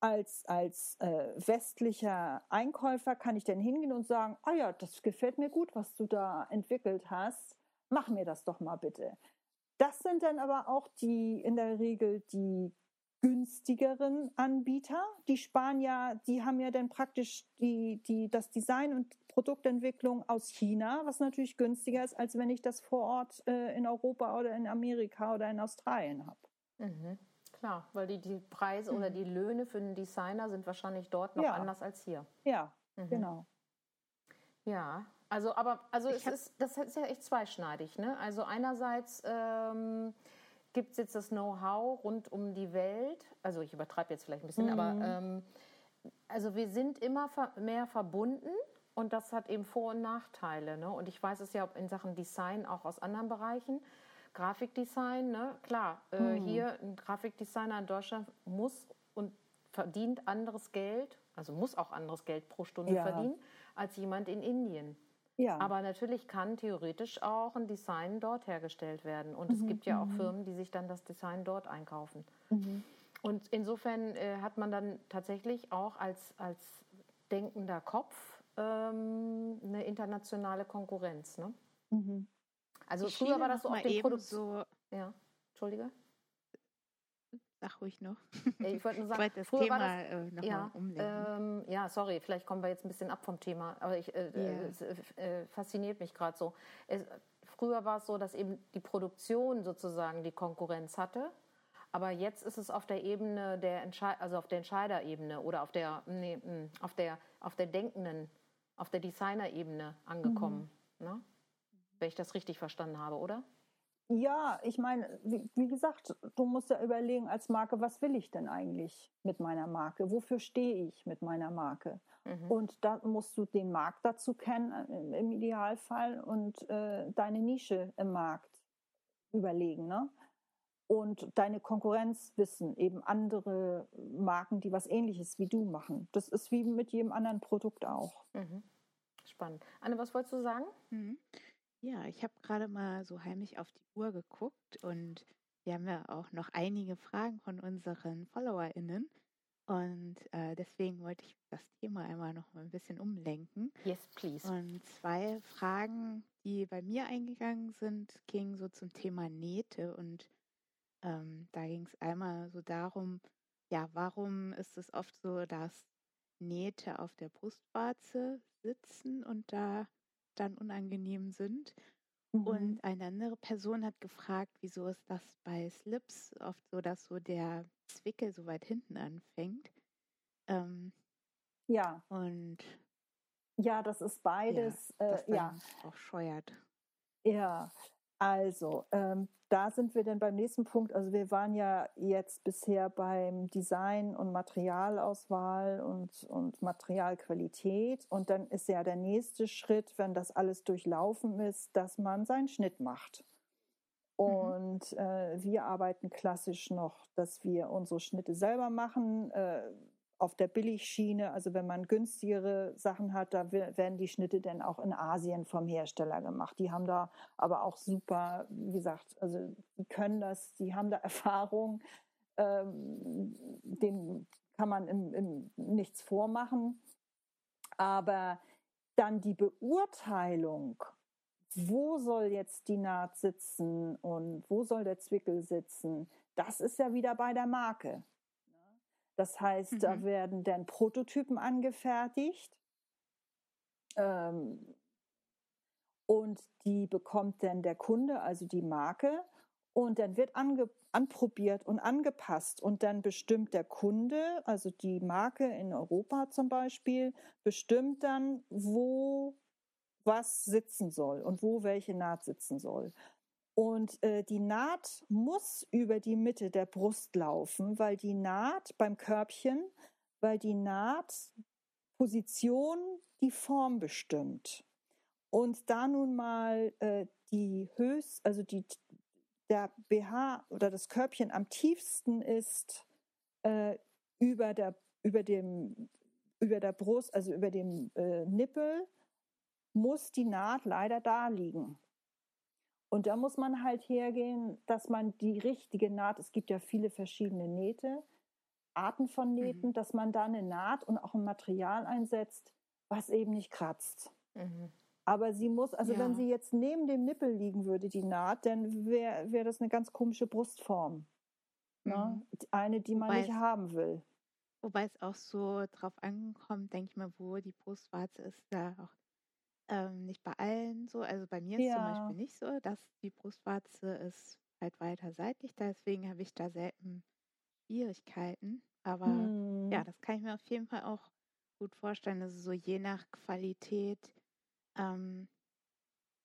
als, als äh, westlicher Einkäufer kann ich dann hingehen und sagen, ah ja, das gefällt mir gut, was du da entwickelt hast. Mach mir das doch mal bitte. Das sind dann aber auch die in der Regel die günstigeren Anbieter. Die Spanier, die haben ja dann praktisch die, die, das Design und Produktentwicklung aus China, was natürlich günstiger ist, als wenn ich das vor Ort äh, in Europa oder in Amerika oder in Australien habe. Mhm. Klar, weil die, die Preise mhm. oder die Löhne für einen Designer sind wahrscheinlich dort noch ja. anders als hier. Ja, mhm. genau. Ja, also aber also es ist, das ist ja echt zweischneidig. Ne? Also einerseits ähm, gibt es jetzt das Know-how rund um die Welt. Also ich übertreibe jetzt vielleicht ein bisschen, mhm. aber ähm, also wir sind immer mehr verbunden und das hat eben Vor- und Nachteile. Ne? Und ich weiß es ja in Sachen Design auch aus anderen Bereichen. Grafikdesign, ne? klar, äh, hm. hier ein Grafikdesigner in Deutschland muss und verdient anderes Geld, also muss auch anderes Geld pro Stunde ja. verdienen, als jemand in Indien. Ja. Aber natürlich kann theoretisch auch ein Design dort hergestellt werden. Und mhm. es gibt ja auch mhm. Firmen, die sich dann das Design dort einkaufen. Mhm. Und insofern äh, hat man dann tatsächlich auch als, als denkender Kopf ähm, eine internationale Konkurrenz. Ne? Mhm. Also ich früher war das so auf dem Produkt. So ja, Entschuldige. Sag ruhig noch. Ich wollte nur sagen, ich das Thema das, äh, ja, ähm, ja, sorry, vielleicht kommen wir jetzt ein bisschen ab vom Thema, aber ich, äh, yeah. es äh, fasziniert mich gerade so. Es, früher war es so, dass eben die Produktion sozusagen die Konkurrenz hatte. Aber jetzt ist es auf der Ebene der Entschei also auf der Entscheiderebene oder auf der nee, hm, auf der auf der denkenden, auf der Designerebene angekommen. Mhm. Ne? Wenn ich das richtig verstanden habe, oder? Ja, ich meine, wie, wie, gesagt, du musst ja überlegen als Marke, was will ich denn eigentlich mit meiner Marke? Wofür stehe ich mit meiner Marke? Mhm. Und da musst du den Markt dazu kennen, äh, im Idealfall, und äh, deine Nische im Markt überlegen. Ne? Und deine Konkurrenz wissen, eben andere Marken, die was ähnliches wie du machen. Das ist wie mit jedem anderen Produkt auch. Mhm. Spannend. Anne, was wolltest du sagen? Mhm. Ja, ich habe gerade mal so heimlich auf die Uhr geguckt und wir haben ja auch noch einige Fragen von unseren FollowerInnen. Und äh, deswegen wollte ich das Thema einmal noch mal ein bisschen umlenken. Yes, please. Und zwei Fragen, die bei mir eingegangen sind, gingen so zum Thema Nähte. Und ähm, da ging es einmal so darum, ja, warum ist es oft so, dass Nähte auf der Brustwarze sitzen und da dann unangenehm sind. Mhm. Und eine andere Person hat gefragt, wieso ist das bei Slips oft so, dass so der Zwickel so weit hinten anfängt. Ähm, ja. Und ja, das ist beides. Ja, das äh, ja. auch scheuert. Ja, also, ähm, da sind wir dann beim nächsten Punkt. Also wir waren ja jetzt bisher beim Design und Materialauswahl und, und Materialqualität. Und dann ist ja der nächste Schritt, wenn das alles durchlaufen ist, dass man seinen Schnitt macht. Mhm. Und mhm. äh, wir arbeiten klassisch noch, dass wir unsere Schnitte selber machen. Äh, auf der Billigschiene, also wenn man günstigere Sachen hat, da werden die Schnitte dann auch in Asien vom Hersteller gemacht. Die haben da aber auch super, wie gesagt, also die können das, die haben da [LAUGHS] Erfahrung, ähm, den kann man im, im nichts vormachen. Aber dann die Beurteilung, wo soll jetzt die Naht sitzen und wo soll der Zwickel sitzen, das ist ja wieder bei der Marke. Das heißt, mhm. da werden dann Prototypen angefertigt ähm, und die bekommt dann der Kunde, also die Marke, und dann wird ange anprobiert und angepasst und dann bestimmt der Kunde, also die Marke in Europa zum Beispiel, bestimmt dann, wo was sitzen soll und wo welche Naht sitzen soll. Und äh, die Naht muss über die Mitte der Brust laufen, weil die Naht beim Körbchen, weil die Naht Position die Form bestimmt. Und da nun mal äh, die höchst, also die, der BH oder das Körbchen am tiefsten ist äh, über der über dem über der Brust, also über dem äh, Nippel, muss die Naht leider da liegen. Und da muss man halt hergehen, dass man die richtige Naht, es gibt ja viele verschiedene Nähte, Arten von. Nähten, mhm. dass man da eine Naht und auch ein Material einsetzt, was eben nicht kratzt. Mhm. Aber sie muss, also ja. wenn sie jetzt neben dem Nippel liegen würde, die Naht, dann wäre wär das eine ganz komische Brustform. Ne? Mhm. Ne? Eine, die man wobei nicht es, haben will. Wobei es auch so drauf ankommt, denke ich mal, wo die Brustwarze ist, da auch ähm, nicht bei allen so. Also bei mir ist zum Beispiel nicht so, dass die Brustwarze ist halt weiter seitlich. Deswegen habe ich da selten Schwierigkeiten. Aber mhm. ja, das kann ich mir auf jeden Fall auch gut vorstellen. Also so je nach Qualität ähm,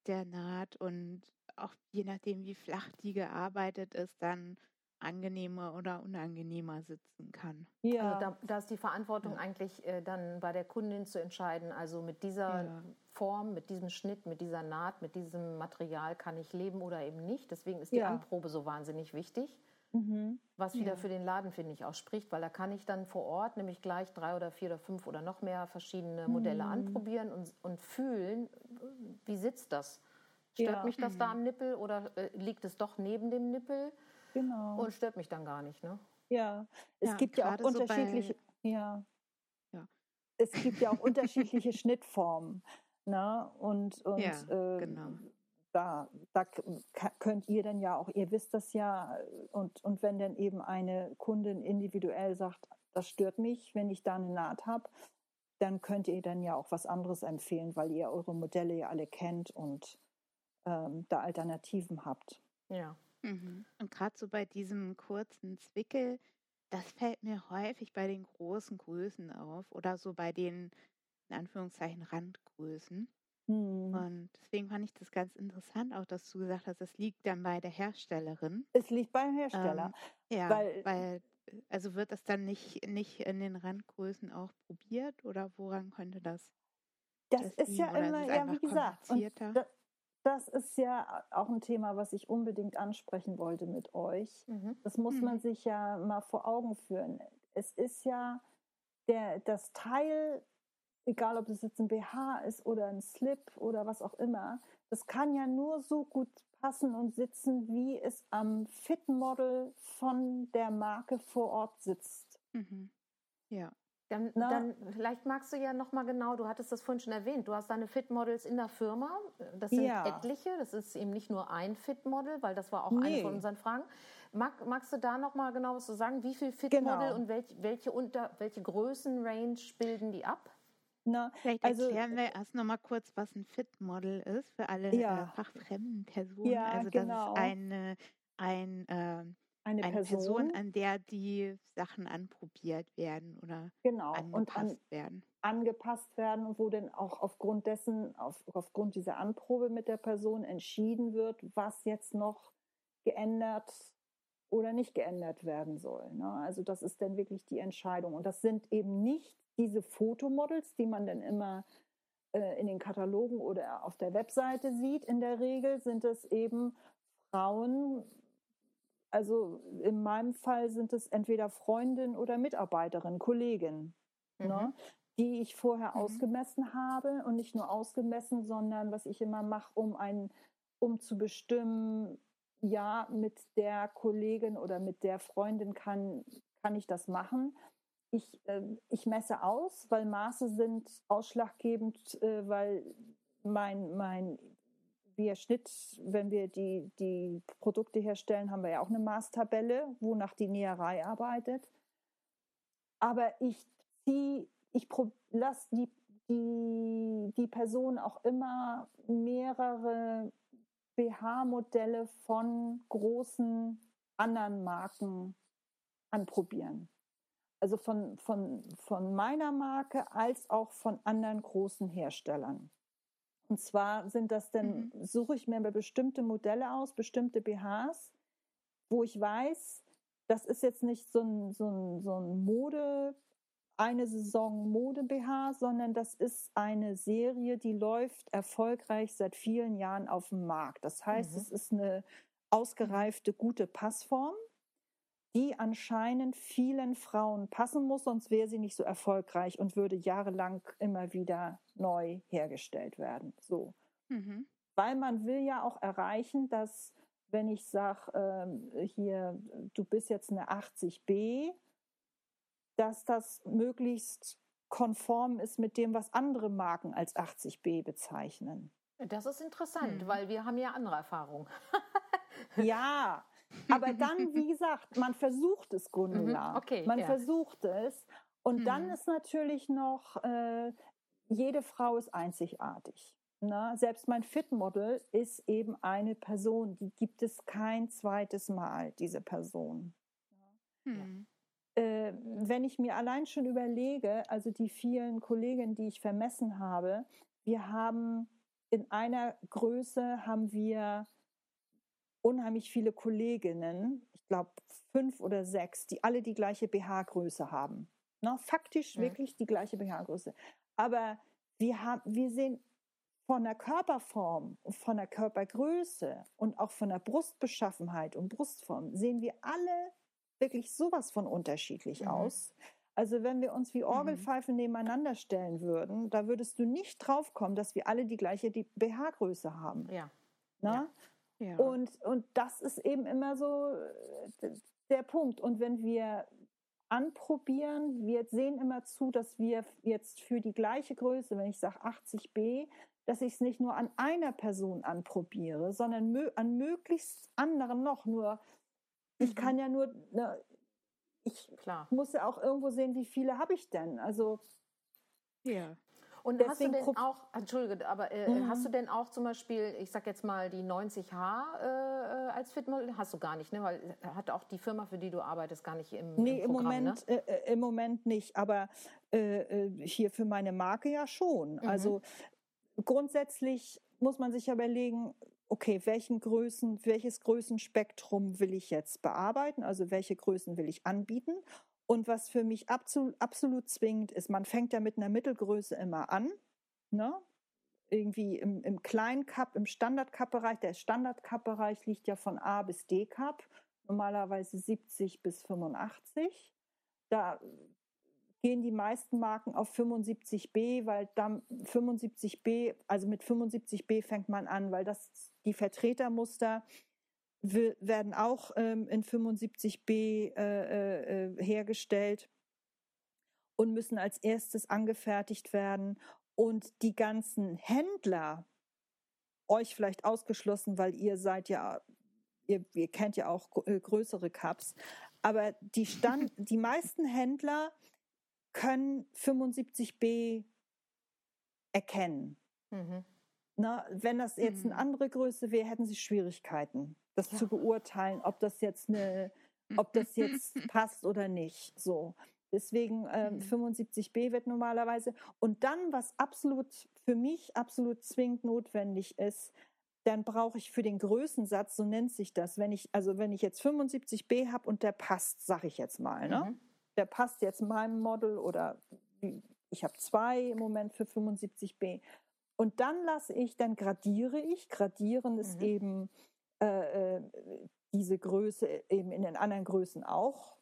der Naht und auch je nachdem, wie flach die gearbeitet ist, dann angenehmer oder unangenehmer sitzen kann. Ja, also da, da, ist die Verantwortung ja. eigentlich äh, dann bei der Kundin zu entscheiden. Also mit dieser ja. Form, mit diesem Schnitt, mit dieser Naht, mit diesem Material kann ich leben oder eben nicht. Deswegen ist die ja. Anprobe so wahnsinnig wichtig. Mhm. Was wieder für den Laden, finde ich, auch spricht, weil da kann ich dann vor Ort nämlich gleich drei oder vier oder fünf oder noch mehr verschiedene Modelle mhm. anprobieren und, und fühlen, wie sitzt das? Stört mich das mhm. da am Nippel oder äh, liegt es doch neben dem Nippel? Genau. Und stört mich dann gar nicht, ne? Ja, es ja, gibt ja auch unterschiedliche, so ja. ja. Es gibt ja auch unterschiedliche [LAUGHS] Schnittformen. Ne? Und, und ja, äh, genau. da, da könnt ihr dann ja auch, ihr wisst das ja, und, und wenn dann eben eine Kundin individuell sagt, das stört mich, wenn ich da eine Naht habe, dann könnt ihr dann ja auch was anderes empfehlen, weil ihr eure Modelle ja alle kennt und ähm, da Alternativen habt. Ja. Mhm. Und gerade so bei diesem kurzen Zwickel, das fällt mir häufig bei den großen Größen auf oder so bei den, in Anführungszeichen, Randgrößen. Mhm. Und deswegen fand ich das ganz interessant, auch dass du gesagt hast, es liegt dann bei der Herstellerin. Es liegt beim Hersteller. Ähm, ja, weil, weil, also wird das dann nicht, nicht in den Randgrößen auch probiert oder woran könnte das? Das, das ist ja immer, ja, wie gesagt, das, das ist ja auch ein Thema, was ich unbedingt ansprechen wollte mit euch. Mhm. Das muss mhm. man sich ja mal vor Augen führen. Es ist ja der, das Teil, egal ob es jetzt ein BH ist oder ein Slip oder was auch immer, das kann ja nur so gut passen und sitzen, wie es am Fit-Model von der Marke vor Ort sitzt. Mhm. Ja. Dann, dann, vielleicht magst du ja noch mal genau, du hattest das vorhin schon erwähnt, du hast deine Fit-Models in der Firma, das sind ja. etliche, das ist eben nicht nur ein Fit-Model, weil das war auch nee. eine von unseren Fragen. Mag, magst du da noch mal genau was zu sagen, wie viel Fit-Model genau. und welch, welche, unter, welche Größenrange bilden die ab? Na, Vielleicht also, erklären wir erst noch mal kurz, was ein Fit-Model ist für alle ja. äh, fachfremden Personen. Ja, also das genau. ist eine, ein, äh, eine, eine Person. Person. an der die Sachen anprobiert werden oder genau. angepasst an, werden. Angepasst werden und wo dann auch aufgrund dessen, auf, aufgrund dieser Anprobe mit der Person entschieden wird, was jetzt noch geändert oder nicht geändert werden soll. Ne? Also das ist dann wirklich die Entscheidung. Und das sind eben nicht diese Fotomodels, die man dann immer äh, in den Katalogen oder auf der Webseite sieht. In der Regel sind es eben Frauen, also in meinem Fall sind es entweder Freundin oder Mitarbeiterin, Kollegin, ne, mhm. ne, die ich vorher mhm. ausgemessen habe und nicht nur ausgemessen, sondern was ich immer mache, um ein, um zu bestimmen, ja, mit der Kollegin oder mit der Freundin kann, kann ich das machen ich, äh, ich messe aus, weil Maße sind ausschlaggebend, äh, weil mein, mein wir Schnitt, wenn wir die, die Produkte herstellen, haben wir ja auch eine Maßtabelle, wonach die Näherei arbeitet. Aber ich ziehe, ich lasse die, die, die Person auch immer mehrere BH-Modelle von großen anderen Marken anprobieren also von, von, von meiner Marke als auch von anderen großen Herstellern. Und zwar sind das dann, mhm. suche ich mir bestimmte Modelle aus, bestimmte BHs, wo ich weiß, das ist jetzt nicht so ein, so ein, so ein Mode, eine Saison Mode-BH, sondern das ist eine Serie, die läuft erfolgreich seit vielen Jahren auf dem Markt. Das heißt, mhm. es ist eine ausgereifte, gute Passform die anscheinend vielen Frauen passen muss, sonst wäre sie nicht so erfolgreich und würde jahrelang immer wieder neu hergestellt werden. So. Mhm. Weil man will ja auch erreichen, dass wenn ich sage, ähm, hier, du bist jetzt eine 80b, dass das möglichst konform ist mit dem, was andere Marken als 80b bezeichnen. Das ist interessant, hm. weil wir haben ja andere Erfahrungen. ja, aber dann, [LAUGHS] wie gesagt, man versucht es, Gundula. Mhm, okay, man ja. versucht es. Und mhm. dann ist natürlich noch, äh, jede Frau ist einzigartig. Ne? Selbst mein Fitmodel ist eben eine Person, die gibt es kein zweites Mal, diese Person. Mhm. Äh, wenn ich mir allein schon überlege, also die vielen Kolleginnen, die ich vermessen habe, wir haben in einer Größe haben wir unheimlich viele Kolleginnen, ich glaube fünf oder sechs, die alle die gleiche BH-Größe haben. Ne? Faktisch ja. wirklich die gleiche BH-Größe. Aber wir, haben, wir sehen von der Körperform, von der Körpergröße und auch von der Brustbeschaffenheit und Brustform sehen wir alle wirklich sowas von unterschiedlich mhm. aus. Also wenn wir uns wie mhm. Orgelpfeifen mhm. nebeneinander stellen würden, da würdest du nicht drauf kommen, dass wir alle die gleiche BH-Größe haben. Ja. Na? ja. Ja. Und, und das ist eben immer so äh, der Punkt. Und wenn wir anprobieren, wir sehen immer zu, dass wir jetzt für die gleiche Größe, wenn ich sage 80b, dass ich es nicht nur an einer Person anprobiere, sondern an möglichst anderen noch. Nur ich mhm. kann ja nur, ne, ich Klar. muss ja auch irgendwo sehen, wie viele habe ich denn. Also ja. Und Deswegen hast du denn auch, entschuldige, aber äh, mhm. hast du denn auch zum Beispiel, ich sag jetzt mal die 90H äh, äh, als Fitmodel? Hast du gar nicht, ne? Weil äh, hat auch die Firma, für die du arbeitest, gar nicht im, nee, im, Programm, im Moment, ne? äh, im Moment nicht, aber hier für meine Marke ja schon. Mhm. Also grundsätzlich muss man sich überlegen, okay, welchen Größen, welches Größenspektrum will ich jetzt bearbeiten? Also welche Größen will ich anbieten? Und was für mich absolut, absolut zwingend ist, man fängt ja mit einer Mittelgröße immer an, ne? irgendwie im, im kleinen Cup, im Standard-Cup-Bereich. Der Standard-Cup-Bereich liegt ja von A bis D-Cup, normalerweise 70 bis 85. Da gehen die meisten Marken auf 75b, weil dann 75b, also mit 75b fängt man an, weil das die Vertretermuster werden auch ähm, in 75b äh, äh, äh, hergestellt und müssen als erstes angefertigt werden. Und die ganzen Händler, euch vielleicht ausgeschlossen, weil ihr seid ja, ihr, ihr kennt ja auch äh, größere Cups, aber die, Stand, [LAUGHS] die meisten Händler können 75b erkennen. Mhm. Na, wenn das jetzt eine mhm. andere Größe wäre, hätten sie Schwierigkeiten, das ja. zu beurteilen, ob das jetzt eine, ob das jetzt [LAUGHS] passt oder nicht. So. Deswegen ähm, mhm. 75b wird normalerweise. Und dann, was absolut für mich absolut zwingend notwendig ist, dann brauche ich für den Größensatz, so nennt sich das, wenn ich, also wenn ich jetzt 75b habe und der passt, sage ich jetzt mal, ne? Mhm. Der passt jetzt meinem Model oder ich habe zwei im Moment für 75b. Und dann lasse ich, dann gradiere ich. Gradieren ist mhm. eben äh, diese Größe eben in den anderen Größen auch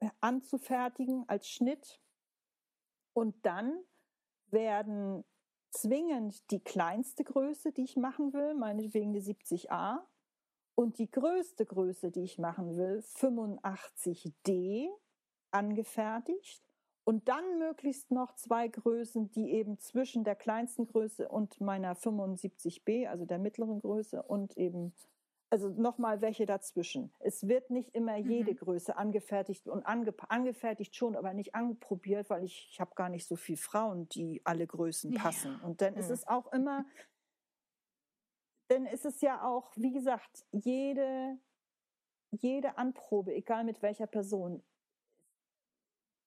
äh, anzufertigen als Schnitt. Und dann werden zwingend die kleinste Größe, die ich machen will, meinetwegen die 70a, und die größte Größe, die ich machen will, 85D, angefertigt. Und dann möglichst noch zwei Größen, die eben zwischen der kleinsten Größe und meiner 75b, also der mittleren Größe, und eben also nochmal welche dazwischen. Es wird nicht immer jede mhm. Größe angefertigt und ange angefertigt schon, aber nicht anprobiert, weil ich, ich habe gar nicht so viele Frauen, die alle Größen passen. Ja. Und dann mhm. ist es auch immer, dann ist es ja auch, wie gesagt, jede, jede Anprobe, egal mit welcher Person,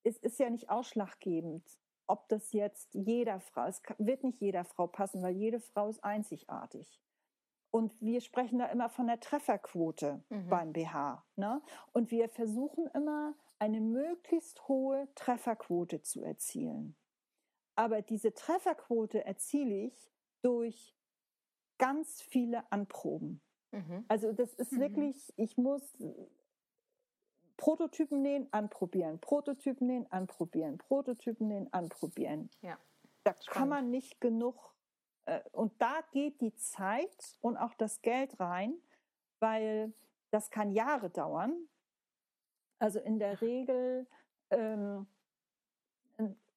es ist ja nicht ausschlaggebend, ob das jetzt jeder Frau, es wird nicht jeder Frau passen, weil jede Frau ist einzigartig. Und wir sprechen da immer von der Trefferquote mhm. beim BH. Ne? Und wir versuchen immer, eine möglichst hohe Trefferquote zu erzielen. Aber diese Trefferquote erziele ich durch ganz viele Anproben. Mhm. Also das ist mhm. wirklich, ich muss Prototypen nähen, anprobieren, Prototypen nähen, anprobieren, Prototypen nähen, anprobieren. Ja. Da Spannend. kann man nicht genug äh, und da geht die Zeit und auch das Geld rein, weil das kann Jahre dauern. Also in der Regel, ähm,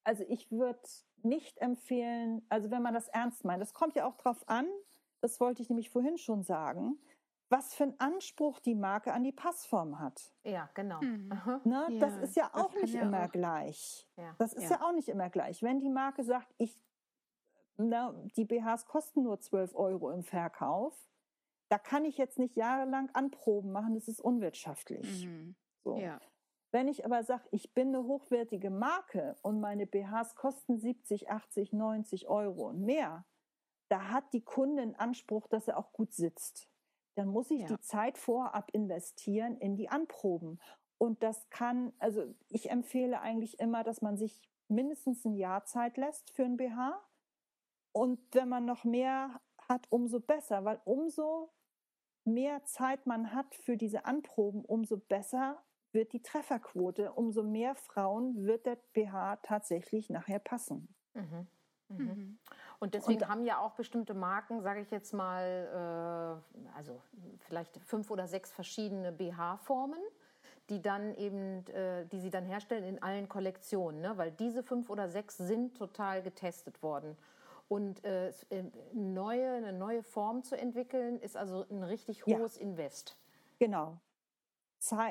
also ich würde nicht empfehlen, also wenn man das ernst meint, das kommt ja auch drauf an, das wollte ich nämlich vorhin schon sagen, was für einen Anspruch die Marke an die Passform hat. Ja, genau. Mhm. Ne, ja, das ist ja auch nicht ja immer auch. gleich. Ja. Das ist ja. ja auch nicht immer gleich. Wenn die Marke sagt, ich na, die BHs kosten nur 12 Euro im Verkauf. Da kann ich jetzt nicht jahrelang Anproben machen, das ist unwirtschaftlich. Mhm. So. Ja. Wenn ich aber sage, ich bin eine hochwertige Marke und meine BHs kosten 70, 80, 90 Euro und mehr, da hat die Kundin Anspruch, dass er auch gut sitzt. Dann muss ich ja. die Zeit vorab investieren in die Anproben. Und das kann, also ich empfehle eigentlich immer, dass man sich mindestens ein Jahr Zeit lässt für ein BH und wenn man noch mehr hat, umso besser, weil umso mehr Zeit man hat für diese Anproben, umso besser wird die Trefferquote, umso mehr Frauen wird der BH tatsächlich nachher passen. Mhm. Mhm. Und deswegen und, haben ja auch bestimmte Marken, sage ich jetzt mal, äh, also vielleicht fünf oder sechs verschiedene BH-Formen, die dann eben, äh, die sie dann herstellen in allen Kollektionen, ne? weil diese fünf oder sechs sind total getestet worden. Und äh, äh, neue, eine neue Form zu entwickeln, ist also ein richtig hohes ja. Invest. Genau.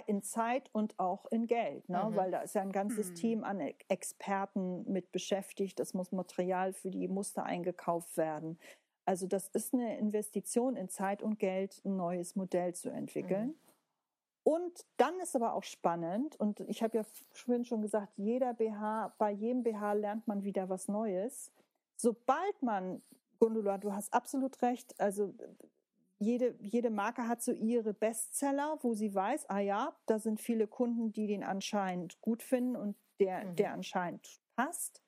In Zeit und auch in Geld, ne? Mhm. weil da ist ja ein ganzes mhm. Team an Experten mit beschäftigt. Es muss Material für die Muster eingekauft werden. Also das ist eine Investition in Zeit und Geld, ein neues Modell zu entwickeln. Mhm. Und dann ist aber auch spannend, und ich habe ja vorhin schon gesagt, jeder BH, bei jedem BH lernt man wieder was Neues sobald man, Gundula, du hast absolut recht, also jede, jede Marke hat so ihre Bestseller, wo sie weiß, ah ja, da sind viele Kunden, die den anscheinend gut finden und der, mhm. der anscheinend passt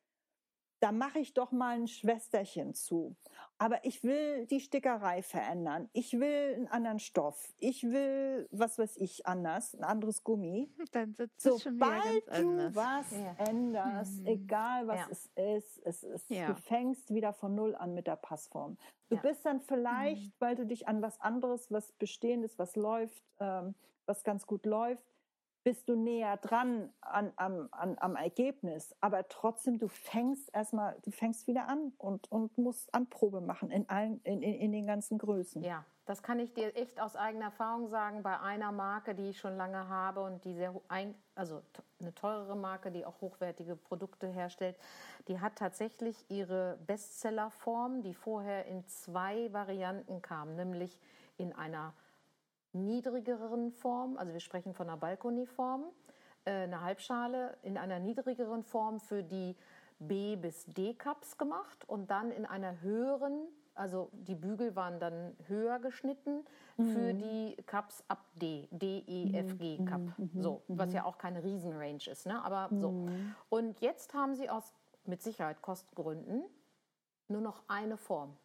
da mache ich doch mal ein Schwesterchen zu. Aber ich will die Stickerei verändern. Ich will einen anderen Stoff. Ich will, was weiß ich, anders, ein anderes Gummi. [LAUGHS] Dann sitzt Sobald schon wieder ganz anders. du was ja. änderst, mhm. egal was ja. es ist, es ist ja. du fängst wieder von Null an mit der Passform. Du bist dann vielleicht, mhm. weil du dich an was anderes, was Bestehendes, was läuft, ähm, was ganz gut läuft, bist du näher dran an, an, an, am Ergebnis. Aber trotzdem, du fängst erstmal, du fängst wieder an und, und musst Anprobe machen in allen, in, in, in den ganzen Größen. Ja, das kann ich dir echt aus eigener Erfahrung sagen. Bei einer Marke, die ich schon lange habe und die sehr, also eine teurere Marke, die auch hochwertige Produkte herstellt, die hat tatsächlich ihre Bestsellerform, die vorher in zwei Varianten kam, nämlich in einer niedrigeren Form, also wir sprechen von einer Balkoniform, äh, eine Halbschale in einer niedrigeren Form für die B bis D Cups gemacht und dann in einer höheren, also die Bügel waren dann höher geschnitten mhm. für die Cups ab D, D, E, F, G mhm. Cup, mhm. so, was ja auch keine Riesenrange ist, ne? aber so. Mhm. Und jetzt haben sie aus mit Sicherheit Kostengründen nur noch eine Form.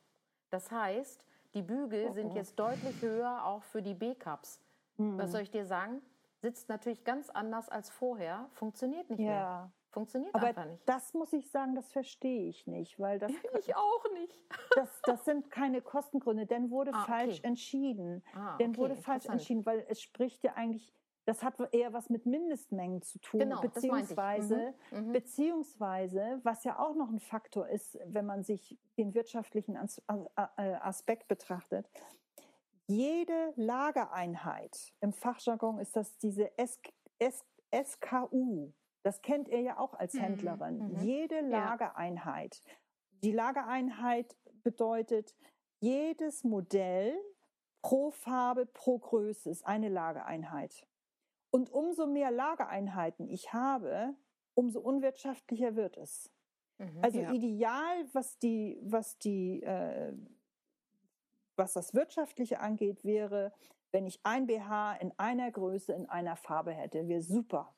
Das heißt, die Bügel oh, sind jetzt deutlich höher, auch für die B-Cups. Mhm. Was soll ich dir sagen? Sitzt natürlich ganz anders als vorher, funktioniert nicht ja. mehr. Funktioniert Aber einfach nicht. Das muss ich sagen, das verstehe ich nicht, weil das [LAUGHS] ich auch nicht. [LAUGHS] das, das sind keine Kostengründe, denn wurde ah, falsch okay. entschieden. Ah, denn okay, wurde falsch entschieden, weil es spricht ja eigentlich das hat eher was mit Mindestmengen zu tun, genau, beziehungsweise, mhm. Mhm. beziehungsweise, was ja auch noch ein Faktor ist, wenn man sich den wirtschaftlichen Aspekt betrachtet. Jede Lagereinheit, im Fachjargon ist das diese SKU, das kennt ihr ja auch als mhm. Händlerin. Mhm. Jede Lagereinheit. Die Lagereinheit bedeutet, jedes Modell pro Farbe, pro Größe ist eine Lagereinheit. Und umso mehr Lagereinheiten ich habe, umso unwirtschaftlicher wird es. Mhm, also ja. ideal, was die, was die, äh, was das Wirtschaftliche angeht, wäre, wenn ich ein BH in einer Größe, in einer Farbe hätte, wäre super.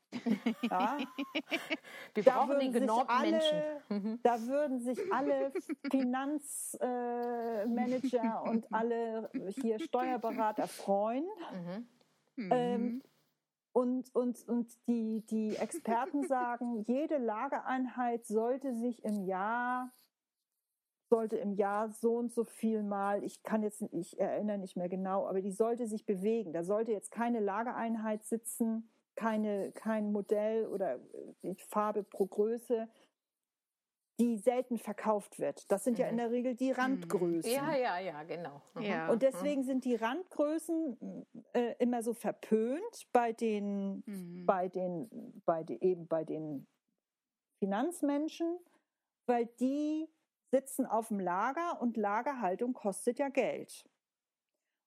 Ja? [LAUGHS] Wir da brauchen die genormten alle, Menschen. Mhm. Da würden sich alle Finanzmanager äh, und alle hier Steuerberater freuen. Mhm. Ähm, mhm. Und, und, und die, die Experten [LAUGHS] sagen, jede Lagereinheit sollte sich im Jahr, sollte im Jahr so und so viel mal, ich kann jetzt, ich erinnere nicht mehr genau, aber die sollte sich bewegen. Da sollte jetzt keine Lagereinheit sitzen, keine, kein Modell oder äh, Farbe pro Größe, die selten verkauft wird. Das sind mhm. ja in mhm. der Regel die mhm. Randgrößen. Ja, ja, ja, genau. Mhm. Ja. Und deswegen sind die Randgrößen äh, immer so verpönt bei den, mhm. bei den, bei die, eben bei den Finanzmenschen, weil die sitzen auf dem Lager und Lagerhaltung kostet ja Geld.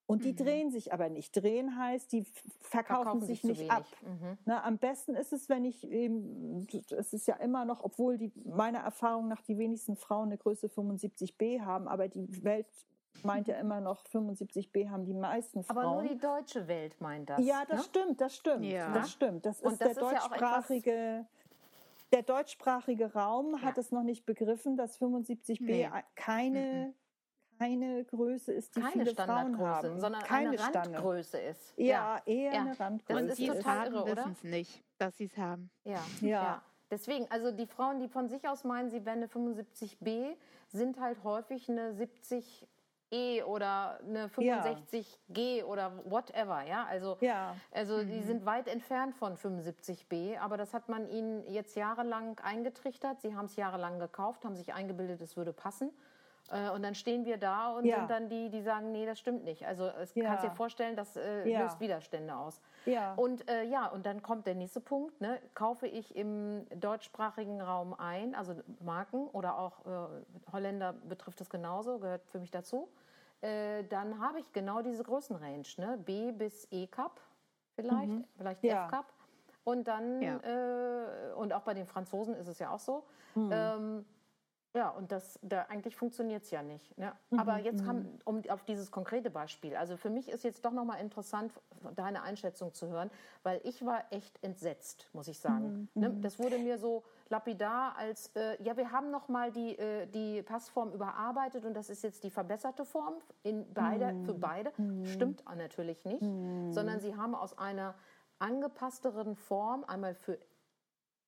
Und die mhm. drehen sich aber nicht. Drehen heißt, die verkaufen, verkaufen sich, sich nicht ab. Mhm. Na, am besten ist es, wenn ich eben, es ist ja immer noch, obwohl die meiner Erfahrung nach die wenigsten Frauen eine Größe 75b haben, aber die Welt meint ja immer noch 75b haben die meisten Frauen. Aber nur die deutsche Welt meint das. Ja, das ne? stimmt, das stimmt, ja. das stimmt. Das ist das der ist deutschsprachige. Ja der deutschsprachige Raum hat es noch nicht begriffen, dass 75b nee. keine mhm keine Größe ist, die keine viele Frauen haben, sondern keine eine Randgröße ist. Ja, ja. eher ja. eine Randgröße. Das ist total irre, oder? es nicht, dass sie es haben. Ja. ja. ja. Deswegen, also die Frauen, die von sich aus meinen, sie wären eine 75b, sind halt häufig eine 70 E oder eine 65G ja. oder whatever, ja. Also, ja. also mhm. die sind weit entfernt von 75B, aber das hat man ihnen jetzt jahrelang eingetrichtert. Sie haben es jahrelang gekauft, haben sich eingebildet, es würde passen. Äh, und dann stehen wir da und ja. sind dann die, die sagen, nee, das stimmt nicht. Also es ja. kannst dir vorstellen, das äh, ja. löst Widerstände aus. Ja. Und äh, ja, und dann kommt der nächste Punkt. Ne? Kaufe ich im deutschsprachigen Raum ein, also Marken oder auch äh, Holländer betrifft das genauso, gehört für mich dazu. Äh, dann habe ich genau diese Größenrange, ne? B bis E Cup vielleicht, mhm. vielleicht F Cup. Und dann, äh, und auch bei den Franzosen ist es ja auch so. Mhm. Ähm, ja, und das, da eigentlich funktioniert es ja nicht. Ne? Mhm. Aber jetzt kam, mhm. um auf dieses konkrete Beispiel. Also für mich ist jetzt doch nochmal interessant, deine Einschätzung zu hören, weil ich war echt entsetzt, muss ich sagen. Mhm. Ne? Das wurde mir so lapidar als, äh, ja, wir haben nochmal die, äh, die Passform überarbeitet und das ist jetzt die verbesserte Form in beide, mhm. für beide. Stimmt natürlich nicht, sondern sie haben aus einer angepassteren Form einmal für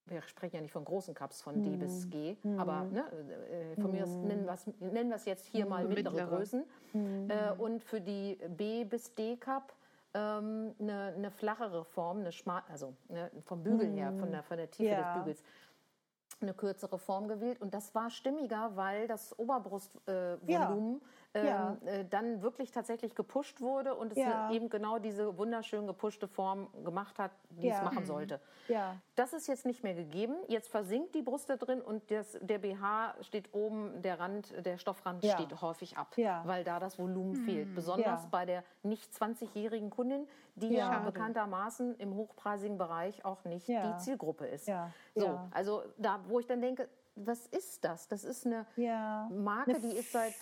wir sprechen ja nicht von großen Cups von D bis hm. G, mhm. aber ne, äh, von mir aus nennen wir es jetzt hier mal mittlere, mittlere. Größen. Mhm. Äh, und für die B bis D Cup äh, ähm, eine, eine, flachere Form, eine Schmal also ne, vom Bügel her, von der, von der Tiefe ja. des Bügels eine kürzere Form gewählt und das war stimmiger, weil das Oberbrustvolumen äh, ja. Ähm, äh, dann wirklich tatsächlich gepusht wurde und es ja. eben genau diese wunderschön gepuschte Form gemacht hat, die ja. es machen sollte. Ja. Das ist jetzt nicht mehr gegeben. Jetzt versinkt die Brust da drin und das, der BH steht oben, der Rand, der Stoffrand steht häufig ab, weil da das Volumen mhm. fehlt. Besonders bei der nicht 20-jährigen Kundin, die ja, bekanntermaßen im hochpreisigen Bereich auch nicht die Zielgruppe ist. So, also da, wo ich dann denke, was ist das? Das ist eine Marke, eine die ist seit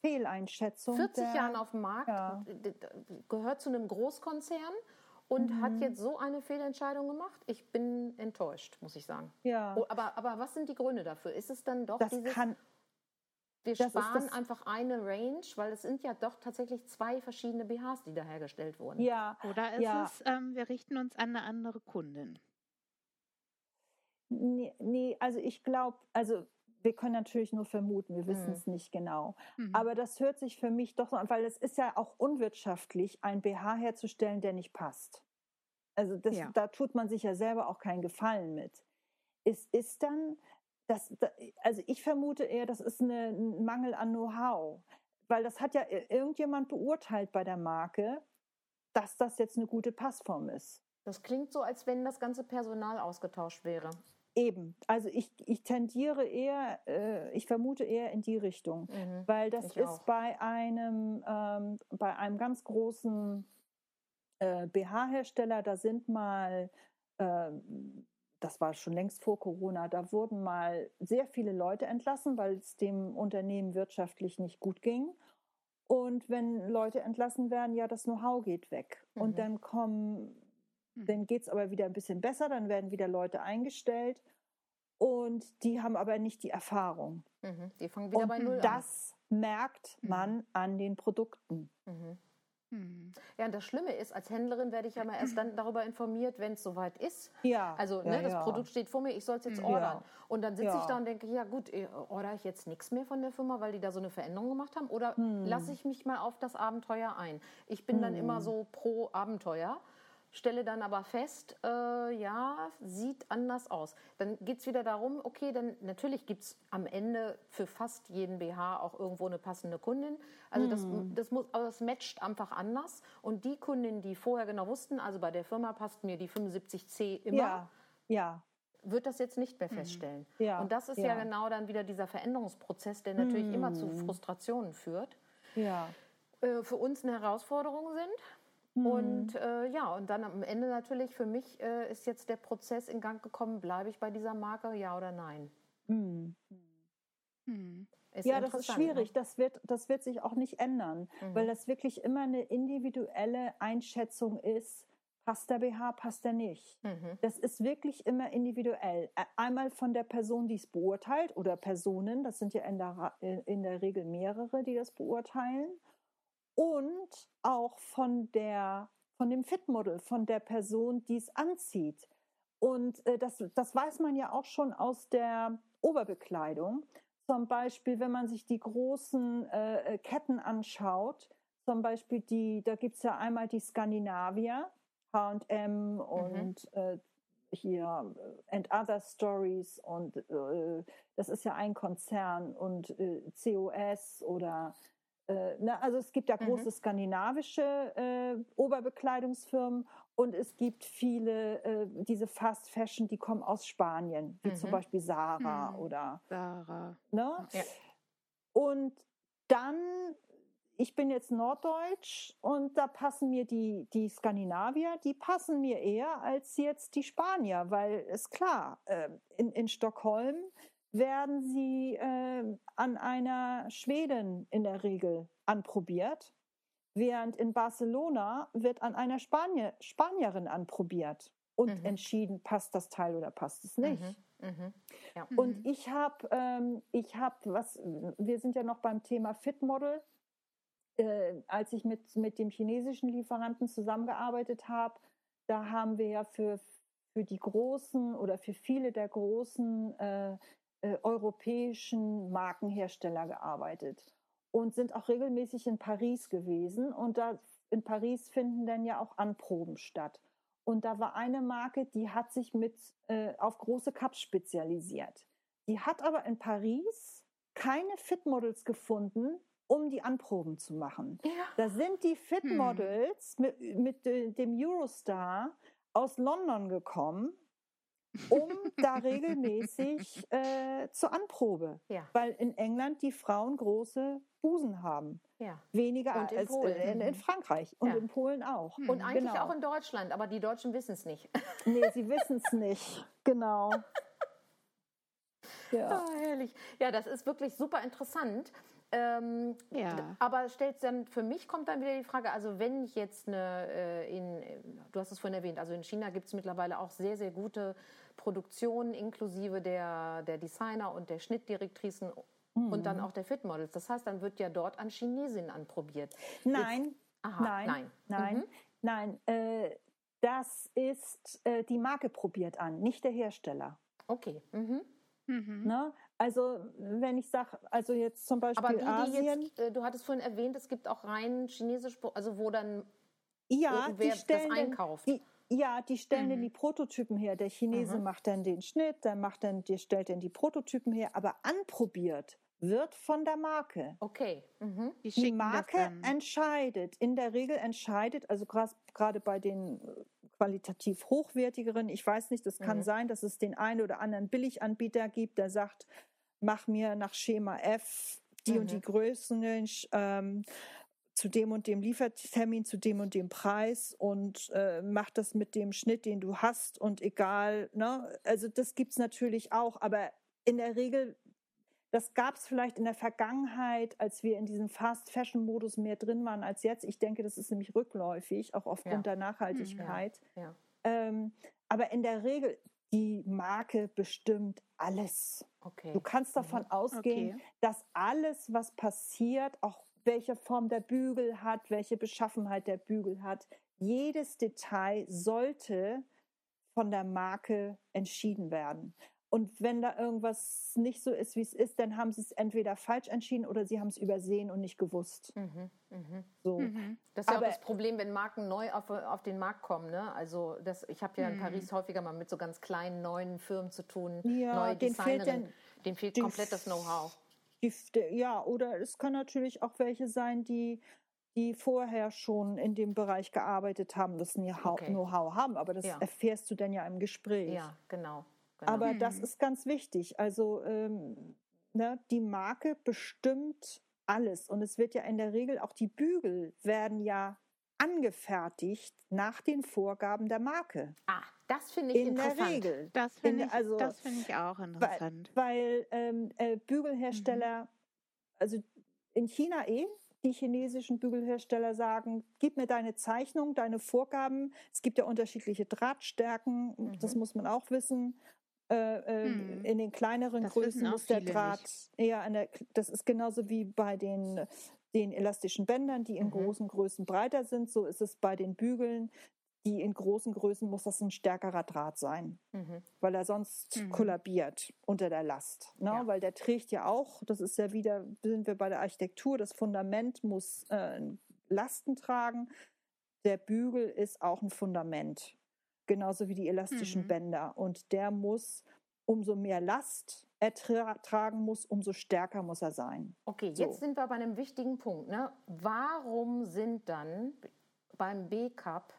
Fehleinschätzung. 40 der, Jahren auf dem Markt, ja. gehört zu einem Großkonzern und mhm. hat jetzt so eine Fehlentscheidung gemacht. Ich bin enttäuscht, muss ich sagen. Ja. Oh, aber, aber was sind die Gründe dafür? Ist es dann doch das dieses... Kann, wir sparen einfach eine Range, weil es sind ja doch tatsächlich zwei verschiedene BHs, die da hergestellt wurden. Ja. Oder ist ja. es, ähm, wir richten uns an eine andere Kundin? Nee, nee also ich glaube, also wir können natürlich nur vermuten, wir wissen es mhm. nicht genau. Mhm. Aber das hört sich für mich doch so an, weil es ist ja auch unwirtschaftlich, ein BH herzustellen, der nicht passt. Also das, ja. da tut man sich ja selber auch keinen Gefallen mit. Es ist dann, das, also ich vermute eher, das ist eine, ein Mangel an Know-how, weil das hat ja irgendjemand beurteilt bei der Marke, dass das jetzt eine gute Passform ist. Das klingt so, als wenn das ganze Personal ausgetauscht wäre. Eben, also ich, ich tendiere eher, äh, ich vermute eher in die Richtung, mhm, weil das ist auch. bei einem, ähm, bei einem ganz großen äh, BH-Hersteller, da sind mal, äh, das war schon längst vor Corona, da wurden mal sehr viele Leute entlassen, weil es dem Unternehmen wirtschaftlich nicht gut ging. Und wenn Leute entlassen werden, ja, das Know-how geht weg. Mhm. Und dann kommen. Dann geht es aber wieder ein bisschen besser, dann werden wieder Leute eingestellt und die haben aber nicht die Erfahrung. Mhm. Die fangen wieder und bei Null das an. merkt mhm. man mhm. an den Produkten. Mhm. mhm. Ja, und das Schlimme ist, als Händlerin werde ich ja mal erst dann darüber informiert, wenn es soweit ist. Ja. Also ne, ja, das ja. Produkt steht vor mir, ich soll es jetzt ordern. Ja. Und dann sitze ich da und denke, ja gut, äh, ordere ich jetzt nichts mehr von der Firma, weil die da so eine Veränderung gemacht haben? Oder hm. lasse ich mich mal auf das Abenteuer ein? Ich bin hm. dann immer so pro Abenteuer stelle dann aber fest, äh, ja, sieht anders aus. Dann geht es wieder darum, okay, dann natürlich gibt es am Ende für fast jeden BH auch irgendwo eine passende Kundin. Also das, hm. das, muss, aber das matcht einfach anders. Und die Kundin, die vorher genau wussten, also bei der Firma passt mir die 75C immer. Ja, ja wird das jetzt nicht mehr mhm. feststellen. Ja, und das ist ja. ja. genau dann wieder dieser Veränderungsprozess, der natürlich mm. immer zu mhm. Frustrationen führt. Ja. Äh, für uns eine Herausforderung sind. Mhm. Und äh, ja, und dann am Ende natürlich für mich äh, ist jetzt der Prozess in Gang gekommen, bleibe ich bei dieser Marke, ja oder nein? Mhm. Mhm. Ja, das ist schwierig. Ne? Das, wird, das wird sich auch nicht ändern, weil mhm. das wirklich immer eine individuelle Einschätzung ist. Passt der BH, passt der nicht? Mhm. Das ist wirklich immer individuell. Einmal von der Person, die es beurteilt oder Personen, das sind ja in der, in der Regel mehrere, die das beurteilen und auch von der von dem Fitmodel, von der Person, die es anzieht. Und äh, das, das weiß man ja auch schon aus der Oberbekleidung. Zum Beispiel, wenn man sich die großen äh, äh Ketten anschaut, zum Beispiel die, da gibt es ja einmal die Skandinavier, HM und mhm. äh, hier äh, And Other Stories und äh, das ist ja ein Konzern und äh, COS oder äh, ne, also es gibt ja mhm. große mhm. skandinavische äh, Oberbekleidungsfirmen und es gibt viele, äh, diese Fast Fashion, die kommen aus Spanien, wie mhm. zum Beispiel Sarah mhm. oder Sarah. Ne? Ja. Und dann, ich bin jetzt Norddeutsch und da passen mir die, die Skandinavier, die passen mir eher als jetzt die Spanier, weil es klar, äh, in, in Stockholm werden sie äh, an einer Schwedin in der Regel anprobiert, während in Barcelona wird an einer Spanier, Spanierin anprobiert und mhm. entschieden, passt das Teil oder passt es nicht. Mhm. Mhm. Ja. Und mhm. ich habe, ähm, ich habe was, wir sind ja noch beim Thema Fitmodel. Äh, als ich mit, mit dem chinesischen Lieferanten zusammengearbeitet habe, da haben wir ja für, für die großen oder für viele der großen äh, äh, europäischen Markenhersteller gearbeitet und sind auch regelmäßig in Paris gewesen. Und da in Paris finden dann ja auch Anproben statt. Und da war eine Marke, die hat sich mit äh, auf große Cups spezialisiert. Die hat aber in Paris keine Fitmodels gefunden, um die Anproben zu machen. Ja. Da sind die Fitmodels hm. mit, mit dem Eurostar aus London gekommen, um da regelmäßig äh, zur Anprobe. Ja. Weil in England die Frauen große Busen haben. Ja. Weniger als in, in, in, mhm. Frankreich und ja. in Polen auch. Und eigentlich genau. auch in Deutschland, aber die Deutschen wissen es nicht. [LAUGHS] Nee, sie wissen es nicht. Genau. [LAUGHS] Ja. Oh, herrlich. Ja, das ist wirklich super interessant. Ähm, ja. Aber stellt dann für mich kommt dann wieder die Frage, also wenn ich jetzt eine äh, in, du hast es vorhin erwähnt, also in China gibt es mittlerweile auch sehr, sehr gute Produktionen inklusive der, der Designer und der Schnittdirektrisen mhm. und dann auch der Fitmodels. Das heißt, dann wird ja dort an Chinesinnen anprobiert. Nein, jetzt, aha, nein, nein, nein, mhm. nein. Äh, das ist äh, die Marke probiert an, nicht der Hersteller. Okay. Mhm. Mhm. Ne? Also wenn ich sage, also jetzt zum Beispiel Aber die, Asien. Jetzt, äh, du hattest vorhin erwähnt, es gibt auch rein chinesisch, also wo dann ja, wer die stellen das einkauft. Die, ja, die stellen mhm. dann die Prototypen her. Der Chinese mhm. macht dann den Schnitt, der macht dann, der stellt dann die Prototypen her, aber anprobiert wird von der Marke. Okay. Mhm. Die, die Marke entscheidet, in der Regel entscheidet, also gerade bei den äh, qualitativ hochwertigeren, ich weiß nicht, das kann mhm. sein, dass es den einen oder anderen Billiganbieter gibt, der sagt, mach mir nach Schema F die mhm. und die mhm. Größen, ähm, zu dem und dem Liefertermin, zu dem und dem Preis und äh, mach das mit dem Schnitt, den du hast und egal, ne? Also das gibt es natürlich auch, aber in der Regel das gab es vielleicht in der Vergangenheit, als wir in diesem Fast-Fashion-Modus mehr drin waren als jetzt. Ich denke, das ist nämlich rückläufig, auch aufgrund ja. der Nachhaltigkeit. Ja. Ja. Ähm, aber in der Regel, die Marke bestimmt alles. Okay. Du kannst davon mhm. ausgehen, okay. dass alles, was passiert, auch welche Form der Bügel hat, welche Beschaffenheit der Bügel hat, jedes Detail sollte von der Marke entschieden werden. Und wenn da irgendwas nicht so ist, wie es ist, dann haben sie es entweder falsch entschieden oder sie haben es übersehen und nicht gewusst. Mhm, mh. So. Mhm. Das ist ja auch das Problem, wenn Marken neu auf, auf den Markt kommen. Ne? Also das, ich habe ja in mhm. Paris häufiger mal mit so ganz kleinen neuen Firmen zu tun, ja, neue Designerinnen. Denen fehlt komplett das Know-how. Ja, oder es kann natürlich auch welche sein, die die vorher schon in dem Bereich gearbeitet haben, das Know-how okay. haben, aber das ja. erfährst du dann ja im Gespräch. Ja, genau. Genau. Aber das mhm. ist ganz wichtig. Also ähm, ne, die Marke bestimmt alles. Und es wird ja in der Regel auch die Bügel werden ja angefertigt nach den Vorgaben der Marke. Ah, das finde ich in interessant. In der Regel. Das finde ich, also, find ich auch interessant. Weil, weil ähm, äh, Bügelhersteller, mhm. also in China eh, die chinesischen Bügelhersteller sagen, gib mir deine Zeichnung, deine Vorgaben. Es gibt ja unterschiedliche Drahtstärken, mhm. das muss man auch wissen. Äh, äh, hm. In den kleineren das Größen muss der Draht eher der, das ist genauso wie bei den, den elastischen Bändern, die in mhm. großen Größen breiter sind. So ist es bei den Bügeln. Die in großen Größen muss das ein stärkerer Draht sein, mhm. weil er sonst mhm. kollabiert unter der Last. Ne? Ja. Weil der trägt ja auch, das ist ja wieder, sind wir bei der Architektur, das Fundament muss äh, Lasten tragen. Der Bügel ist auch ein Fundament genauso wie die elastischen mhm. Bänder. Und der muss, umso mehr Last er tragen muss, umso stärker muss er sein. Okay, so. jetzt sind wir bei einem wichtigen Punkt. Ne? Warum sind dann beim B-Cup,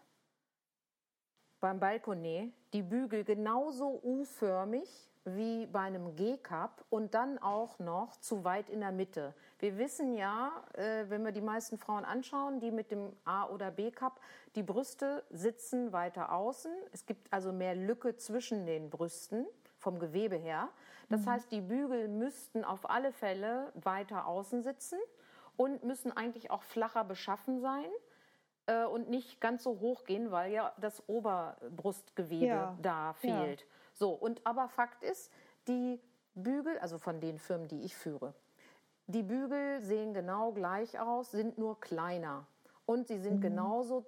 beim Balkonet, die Bügel genauso U-förmig wie bei einem G-Cup und dann auch noch zu weit in der Mitte. Wir wissen ja, äh, wenn wir die meisten Frauen anschauen, die mit dem A- oder B-Cup, die Brüste sitzen weiter außen. Es gibt also mehr Lücke zwischen den Brüsten vom Gewebe her. Das mhm. heißt, die Bügel müssten auf alle Fälle weiter außen sitzen und müssen eigentlich auch flacher beschaffen sein äh, und nicht ganz so hoch gehen, weil ja das Oberbrustgewebe ja. da fehlt. Ja. So, und aber Fakt ist, die Bügel, also von den Firmen, die ich führe, die Bügel sehen genau gleich aus, sind nur kleiner. Und sie sind mhm. genauso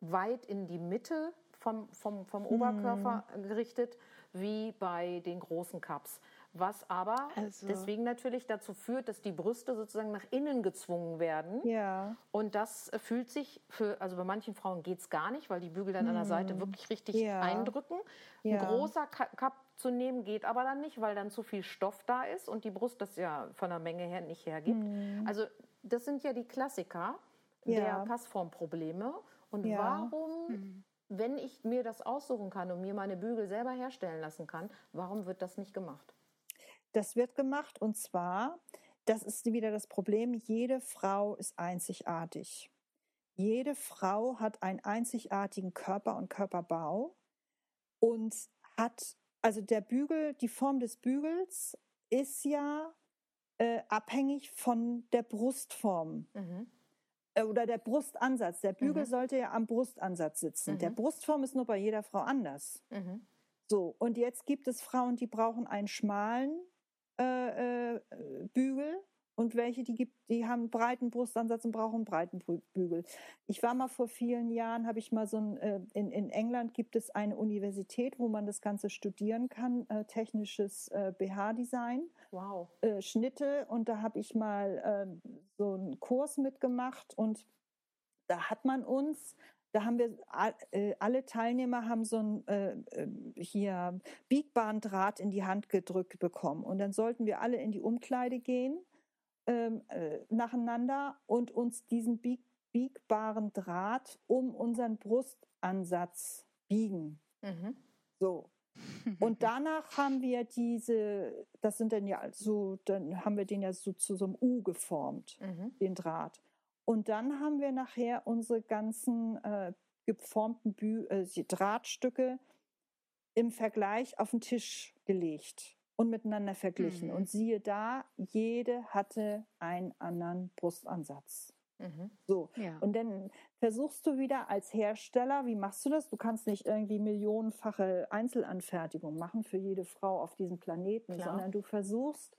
weit in die Mitte vom, vom, vom Oberkörper mhm. gerichtet wie bei den großen Cups. was aber also. deswegen natürlich dazu führt, dass die Brüste sozusagen nach innen gezwungen werden. Ja. Und das fühlt sich für, also bei manchen Frauen geht es gar nicht, weil die Bügel dann hm. an der Seite hm. wirklich richtig ja. eindrücken. Ein ja. großer Cup zu nehmen geht aber dann nicht, weil dann zu viel Stoff da ist und die Brust das ja von der Menge her nicht hergibt. Hm. Also das sind ja die Klassiker ja. der Passformprobleme. Und warum hm wenn ich mir das aussuchen kann und mir meine Bügel selber herstellen lassen kann, warum wird das nicht gemacht? Das wird gemacht und zwar, das ist wieder das Problem, jede Frau ist einzigartig. Jede Frau hat einen einzigartigen Körper und Körperbau und hat, also der Bügel, die Form des Bügels ist ja äh, abhängig von der Brustform. Mhm. Äh, oder der Brustansatz. Der Bügel mhm. sollte ja am Brustansatz sitzen. Mhm. Der Brustform ist nur bei jeder Frau anders. Mhm. So, und jetzt gibt es Frauen, die brauchen einen schmalen äh, äh, Bügel und welche, die gibt, die haben einen breiten Brustansatz und brauchen einen breiten Bügel. Ich war mal vor vielen Jahren, habe ich mal so ein, äh, in, in England gibt es eine Universität, wo man das Ganze studieren kann, äh, technisches äh, BH-Design. Wow. Äh, Schnitte und da habe ich mal äh, so einen Kurs mitgemacht und da hat man uns da haben wir äh, alle Teilnehmer haben so ein äh, hier biegbaren Draht in die Hand gedrückt bekommen und dann sollten wir alle in die Umkleide gehen ähm, äh, nacheinander und uns diesen bieg biegbaren Draht um unseren Brustansatz biegen. Mhm. So. Und [LAUGHS] danach haben wir diese, das sind dann ja so, dann haben wir den ja so zu so einem U geformt, mhm. den Draht. Und dann haben wir nachher unsere ganzen äh, geformten Bü äh, Drahtstücke im Vergleich auf den Tisch gelegt und miteinander verglichen. Mhm. Und siehe da, jede hatte einen anderen Brustansatz. Mhm. So. Ja. Und dann versuchst du wieder als Hersteller, wie machst du das? Du kannst nicht irgendwie millionenfache Einzelanfertigung machen für jede Frau auf diesem Planeten, Klar. sondern du versuchst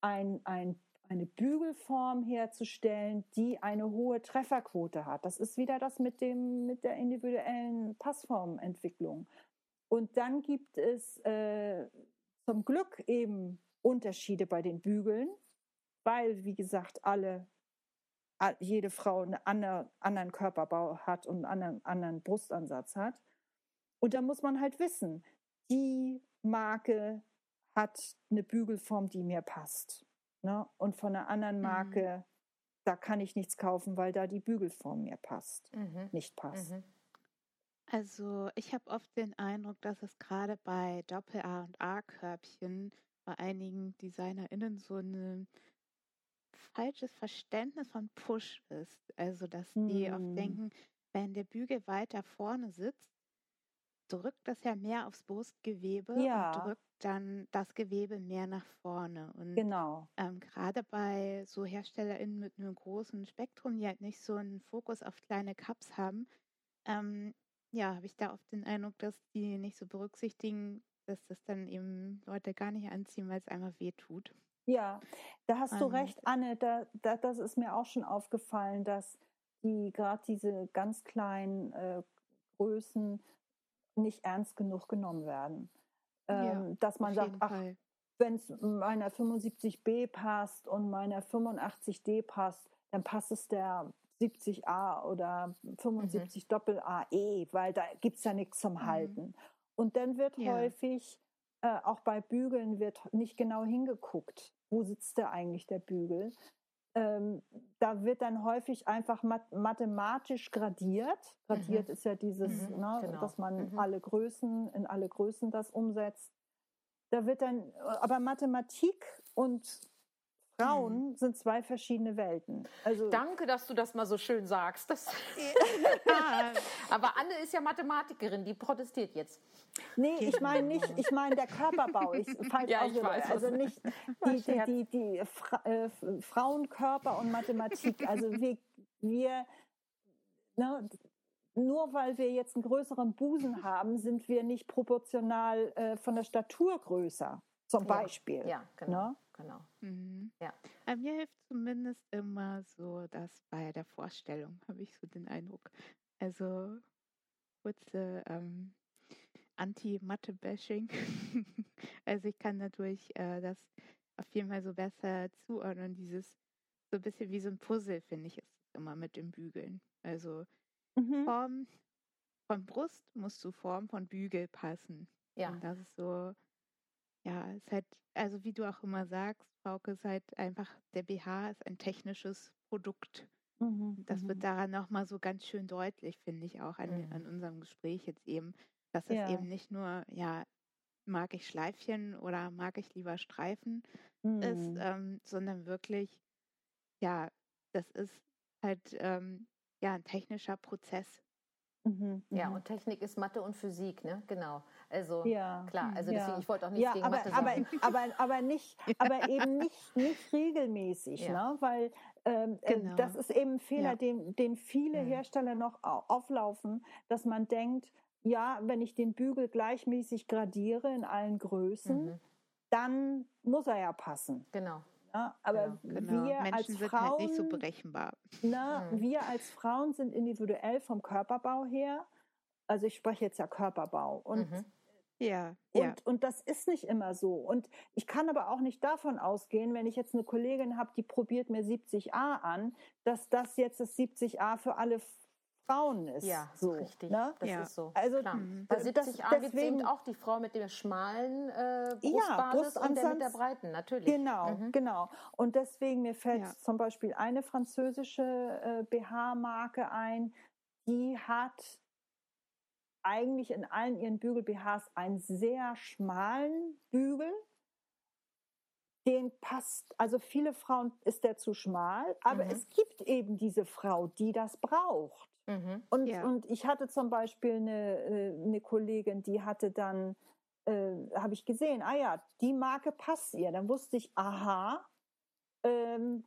ein, ein, eine Bügelform herzustellen, die eine hohe Trefferquote hat. Das ist wieder das mit dem, mit der individuellen Passformentwicklung. Und dann gibt es äh, zum Glück eben Unterschiede bei den Bügeln, weil, wie gesagt, alle, jede Frau einen andere, anderen Körperbau hat und einen anderen, anderen Brustansatz hat. Und da muss man halt wissen, die Marke hat eine Bügelform, die mir passt. Ne? Und von einer anderen mhm. Marke, mhm. da kann ich nichts kaufen, weil da die Bügelform mir passt, mhm. nicht passt. Mhm. Also ich habe oft den Eindruck, dass es gerade bei Doppel-A und A-Körbchen bei einigen DesignerInnen so ein falsches Verständnis von Push ist. Also dass die oft hm. denken, wenn der Bügel weiter vorne sitzt, drückt das ja mehr aufs Brustgewebe ja. und drückt dann das Gewebe mehr nach vorne. Und genau. ähm, gerade bei so HerstellerInnen mit einem großen Spektrum, die halt nicht so einen Fokus auf kleine Cups haben, ähm, ja, habe ich da oft den Eindruck, dass die nicht so berücksichtigen, dass das dann eben Leute gar nicht anziehen, weil es einfach weh tut. Ja, da hast du recht, Anne. Da, da, das ist mir auch schon aufgefallen, dass die gerade diese ganz kleinen äh, Größen nicht ernst genug genommen werden. Ähm, ja, dass man sagt, ach, wenn es meiner 75b passt und meiner 85d passt, dann passt es der 70a oder 75 mhm. Doppel AE, weil da gibt es ja nichts zum mhm. Halten. Und dann wird ja. häufig, äh, auch bei Bügeln, wird nicht genau hingeguckt, wo sitzt der eigentlich, der Bügel. Ähm, da wird dann häufig einfach mat mathematisch gradiert. Gradiert mhm. ist ja dieses, mhm, ne, genau. dass man mhm. alle Größen, in alle Größen das umsetzt. Da wird dann, aber Mathematik und Frauen mhm. sind zwei verschiedene Welten. Also Danke, dass du das mal so schön sagst. Das [LAUGHS] Aber Anne ist ja Mathematikerin, die protestiert jetzt. Nee, ich meine nicht, ich meine der Körperbau. Ich, ja, ich weiß, also nicht [LAUGHS] die, die, die, die Fra äh, Frauenkörper und Mathematik. Also wir, wir ne, nur weil wir jetzt einen größeren Busen haben, sind wir nicht proportional äh, von der Statur größer, zum Beispiel. Ja, ja genau. Ne? Genau. Mhm. Ja. Aber mir hilft zumindest immer so, dass bei der Vorstellung habe ich so den Eindruck. Also kurze, ähm, Anti-Mathe-Bashing. [LAUGHS] also ich kann dadurch äh, das auf jeden Fall so besser zuordnen. Dieses so ein bisschen wie so ein Puzzle, finde ich, ist es immer mit dem Bügeln. Also mhm. Form von Brust muss zu Form von Bügel passen. Ja. Und das ist so, ja, ist halt, also wie du auch immer sagst, Frauke, ist halt einfach, der BH ist ein technisches Produkt. Mhm, das wird mhm. daran nochmal so ganz schön deutlich, finde ich auch an, mhm. an unserem Gespräch jetzt eben, dass es ja. eben nicht nur, ja, mag ich Schleifchen oder mag ich lieber Streifen mhm. ist, ähm, sondern wirklich, ja, das ist halt ähm, ja ein technischer Prozess. Mhm, ja, mhm. und Technik ist Mathe und Physik, ne? Genau. Also ja, klar, also deswegen, ja. ich wollte auch nichts ja, gegen aber, Mathe sagen. Aber, [LAUGHS] aber, aber, nicht, aber eben nicht, nicht regelmäßig, [LAUGHS] ja. ne? Weil ähm, äh, genau. das ist eben ein Fehler, den, den viele mhm. Hersteller noch auflaufen, dass man denkt, ja, wenn ich den Bügel gleichmäßig gradiere in allen Größen, mhm. dann muss er ja passen. Genau. Ja, aber genau. wir Menschen als Frauen halt nicht so berechenbar. Na, mhm. Wir als Frauen sind individuell vom Körperbau her. Also ich spreche jetzt ja Körperbau und mhm. Ja, und, ja. und das ist nicht immer so. Und ich kann aber auch nicht davon ausgehen, wenn ich jetzt eine Kollegin habe, die probiert mir 70a an, dass das jetzt das 70a für alle Frauen ist. Ja, so, richtig. Ne? Das ja. ist so. Also Klar. bei 70 A gibt es auch die Frau mit der schmalen äh, Brustbasis ja, und der mit der breiten, natürlich. Genau, mhm. genau. Und deswegen, mir fällt ja. zum Beispiel eine französische äh, BH-Marke ein, die hat eigentlich in allen ihren Bügel-BHs einen sehr schmalen Bügel. Den passt, also viele Frauen ist der zu schmal, aber mhm. es gibt eben diese Frau, die das braucht. Mhm. Und, ja. und ich hatte zum Beispiel eine, äh, eine Kollegin, die hatte dann, äh, habe ich gesehen, ah ja, die Marke passt ihr. Dann wusste ich, aha, ähm,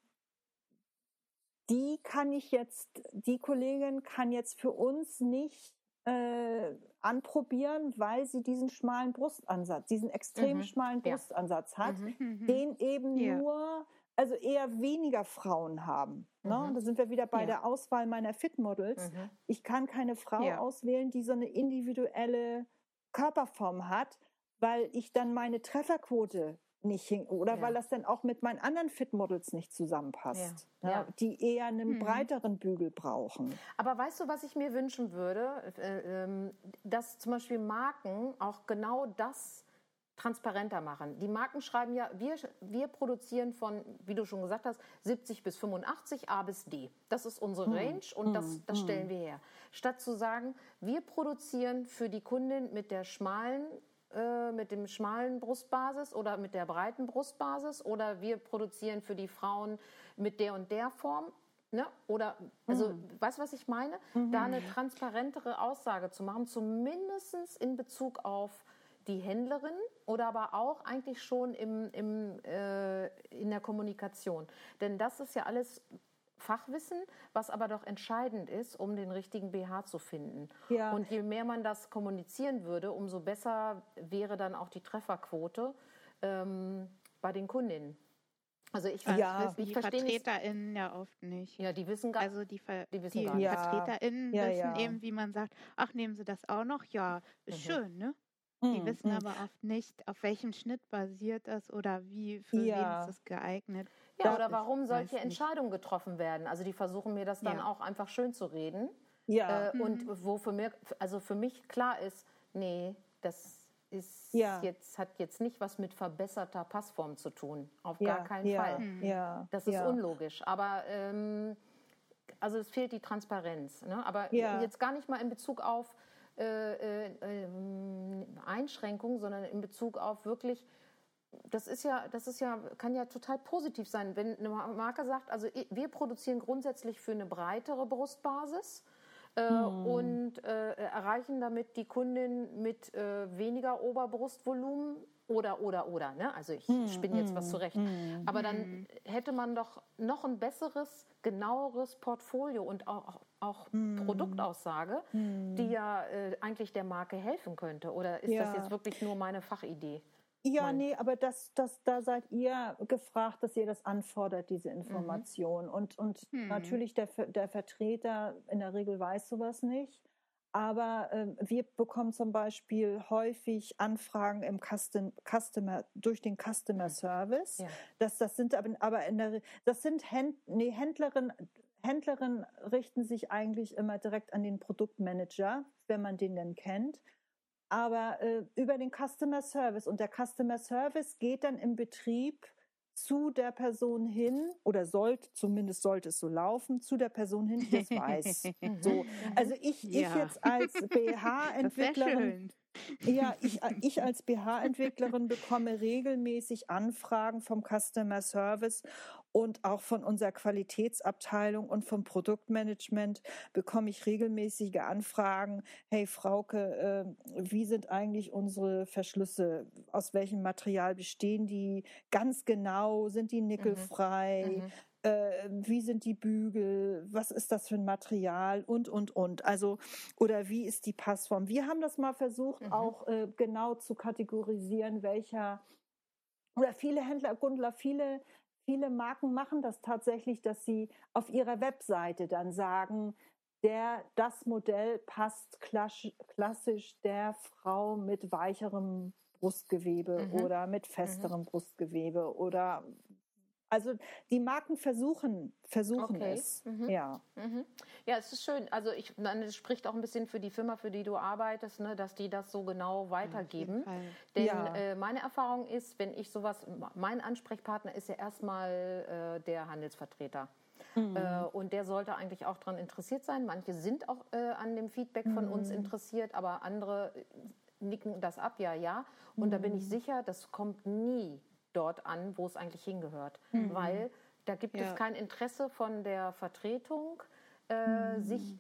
die kann ich jetzt, die Kollegin kann jetzt für uns nicht äh, anprobieren, weil sie diesen schmalen Brustansatz, diesen extrem mhm. schmalen Brustansatz ja. hat, mhm. mhm. den eben ja. nur also eher weniger Frauen haben. Ne? Mhm. Da sind wir wieder bei ja. der Auswahl meiner Fitmodels. Mhm. Ich kann keine Frau ja. auswählen, die so eine individuelle Körperform hat, weil ich dann meine Trefferquote nicht hin oder ja. weil das dann auch mit meinen anderen Fitmodels nicht zusammenpasst, ja. Ja, die eher einen mhm. breiteren Bügel brauchen. Aber weißt du, was ich mir wünschen würde, äh, ähm, dass zum Beispiel Marken auch genau das transparenter machen. Die Marken schreiben ja, wir, wir produzieren von, wie du schon gesagt hast, 70 bis 85 A bis D. Das ist unsere hm. Range und das, hm. das stellen hm. wir her. Statt zu sagen, wir produzieren für die Kundin mit der schmalen äh, mit dem schmalen Brustbasis oder mit der breiten Brustbasis oder wir produzieren für die Frauen mit der und der Form. Ne? Oder, also, mhm. weißt du, was ich meine? Mhm. Da eine transparentere Aussage zu machen, zumindest in Bezug auf die Händlerin oder aber auch eigentlich schon im, im, äh, in der Kommunikation. Denn das ist ja alles Fachwissen, was aber doch entscheidend ist, um den richtigen BH zu finden. Ja. Und je mehr man das kommunizieren würde, umso besser wäre dann auch die Trefferquote ähm, bei den Kundinnen. Also ich, ja. ich, ich die VertreterInnen ja oft nicht. Ja, die wissen gar Also die, Ver die, wissen die gar nicht. VertreterInnen ja, wissen ja. eben, wie man sagt, ach, nehmen Sie das auch noch? Ja, ist mhm. schön, ne? Die mhm. wissen mhm. aber oft nicht, auf welchem Schnitt basiert das oder wie, für ja. wen ist es geeignet. Ja, das oder warum solche Entscheidungen getroffen werden. Also die versuchen mir das dann ja. auch einfach schön zu reden. Ja. Äh, mhm. Und wo für mich, also für mich klar ist, nee, das ist ja. jetzt, hat jetzt nicht was mit verbesserter Passform zu tun. Auf ja. gar keinen ja. Fall. Mhm. Ja. Das ist unlogisch. Aber ähm, also es fehlt die Transparenz. Ne? Aber jetzt gar nicht mal in Bezug auf äh, äh, Einschränkung, sondern in Bezug auf wirklich, das ist ja, das ist ja, kann ja total positiv sein, wenn eine Marke sagt, also wir produzieren grundsätzlich für eine breitere Brustbasis. Äh, hm. und äh, erreichen damit die Kundin mit äh, weniger Oberbrustvolumen oder, oder, oder. Ne? Also ich hm, spinne jetzt hm, was zurecht. Hm, Aber dann hm. hätte man doch noch ein besseres, genaueres Portfolio und auch, auch hm. Produktaussage, hm. die ja äh, eigentlich der Marke helfen könnte. Oder ist ja. das jetzt wirklich nur meine Fachidee? Ja, nee, aber das, das, da seid ihr gefragt, dass ihr das anfordert, diese. Information. Mhm. Und, und mhm. natürlich der, der Vertreter in der Regel weiß sowas nicht. Aber äh, wir bekommen zum Beispiel häufig Anfragen im Custom, Customer, durch den Customer Service. Ja. Das, das sind aber, aber in der, das sind Händ, nee, Händlerinnen, Händlerinnen richten sich eigentlich immer direkt an den Produktmanager, wenn man den denn kennt. Aber äh, über den Customer Service. Und der Customer Service geht dann im Betrieb zu der Person hin oder sollte, zumindest sollte es so laufen, zu der Person hin, die das weiß. [LAUGHS] so. Mhm. Also ich, [LAUGHS] ja. ich jetzt als BH-Entwicklerin ja, ich, ich als BH-Entwicklerin bekomme regelmäßig Anfragen vom Customer Service und auch von unserer Qualitätsabteilung und vom Produktmanagement bekomme ich regelmäßige Anfragen. Hey Frauke, äh, wie sind eigentlich unsere Verschlüsse? Aus welchem Material bestehen die? Ganz genau, sind die mhm. nickelfrei? Mhm. Mhm wie sind die Bügel, was ist das für ein Material und, und, und. Also, oder wie ist die Passform? Wir haben das mal versucht, mhm. auch äh, genau zu kategorisieren, welcher, oder viele Händler, Gundler, viele, viele Marken machen das tatsächlich, dass sie auf ihrer Webseite dann sagen, der, das Modell passt klassisch der Frau mit weicherem Brustgewebe mhm. oder mit mhm. festerem mhm. Brustgewebe oder also die Marken versuchen, versuchen okay. es. Mhm. Ja. Mhm. Ja, es ist schön. Also ich, es spricht auch ein bisschen für die Firma, für die du arbeitest, ne, dass die das so genau weitergeben. Denn ja. äh, meine Erfahrung ist, wenn ich sowas, mein Ansprechpartner ist ja erstmal äh, der Handelsvertreter. Mhm. Äh, und der sollte eigentlich auch daran interessiert sein. Manche sind auch äh, an dem Feedback von uns mhm. interessiert, aber andere nicken das ab, ja, ja. Und da bin ich mhm. sicher, das kommt nie dort an, wo es eigentlich hingehört. Mhm. Weil da gibt ja. es kein Interesse von der Vertretung, äh, mhm. sich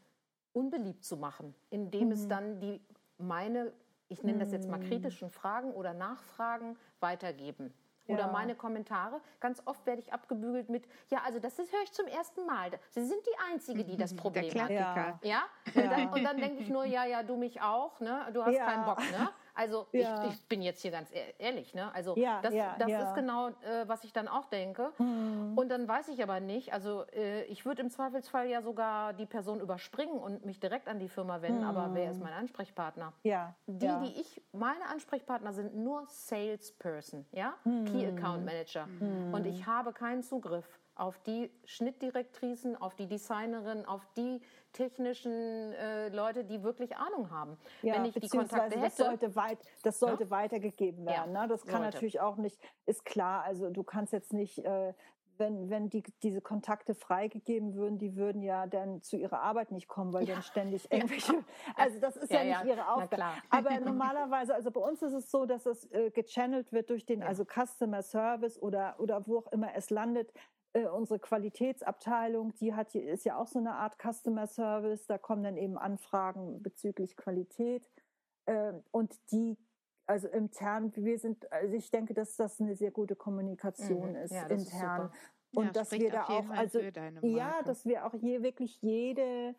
unbeliebt zu machen, indem mhm. es dann die meine, ich nenne das jetzt mal mhm. kritischen Fragen oder Nachfragen weitergeben. Ja. Oder meine Kommentare. Ganz oft werde ich abgebügelt mit, ja, also das höre ich zum ersten Mal. Sie sind die Einzige, die das Problem hat. Ja. ja? Und, ja. Dann, und dann denke ich nur, ja, ja, du mich auch, ne? Du hast keinen Bock, ne? [LAUGHS] Also ja. ich, ich, bin jetzt hier ganz ehrlich, ne? Also ja, das, ja, das ist genau, äh, was ich dann auch denke. Mhm. Und dann weiß ich aber nicht. Also äh, ich würde im Zweifelsfall ja sogar die Person überspringen und mich direkt an die Firma wenden. Mhm. Aber wer ist mein Ansprechpartner? Ja. Die, die ich, meine Ansprechpartner sind nur Salesperson, ja, mhm. Key Account Manager. Mhm. Und ich habe keinen Zugriff auf die Schnittdirektrisen, auf die Designerin, auf die technischen äh, Leute, die wirklich Ahnung haben. Ja, Wenn ich die Kontakte hätte, das sollte, weit, das sollte ja? weitergegeben werden. Ja, ne? Das kann sollte. natürlich auch nicht, ist klar. Also du kannst jetzt nicht äh, wenn, wenn die, diese Kontakte freigegeben würden, die würden ja dann zu ihrer Arbeit nicht kommen, weil ja. dann ständig irgendwelche, [LAUGHS] also das ist ja, ja nicht ihre Aufgabe. Aber [LAUGHS] normalerweise, also bei uns ist es so, dass es äh, gechannelt wird durch den, also Customer Service oder, oder wo auch immer es landet, äh, unsere Qualitätsabteilung, die hat, ist ja auch so eine Art Customer Service. Da kommen dann eben Anfragen bezüglich Qualität. Äh, und die, also intern, wir sind, also ich denke, dass das eine sehr gute Kommunikation mhm. ist ja, intern. Ist und ja, dass wir da auch, also, ja, dass wir auch je, wirklich jede,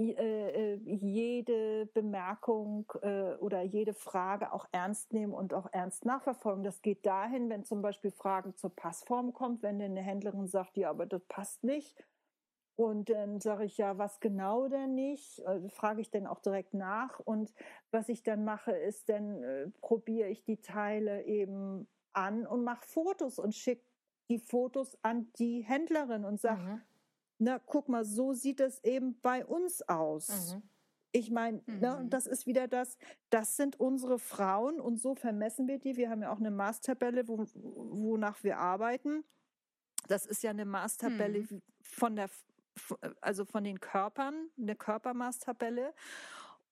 jede Bemerkung äh, oder jede Frage auch ernst nehmen und auch ernst nachverfolgen. Das geht dahin, wenn zum Beispiel Fragen zur Passform kommt, wenn eine Händlerin sagt, ja, aber das passt nicht. Und dann sage ich ja, was genau denn nicht? Also frage ich dann auch direkt nach. Und was ich dann mache, ist, dann äh, probiere ich die Teile eben an und mache Fotos und schicke die Fotos an die Händlerin und sage, mhm na, guck mal, so sieht es eben bei uns aus. Mhm. Ich meine, mhm. ne, das ist wieder das, das sind unsere Frauen und so vermessen wir die. Wir haben ja auch eine Maßtabelle, wo, wonach wir arbeiten. Das ist ja eine Maßtabelle mhm. von der, also von den Körpern, eine Körpermaßtabelle.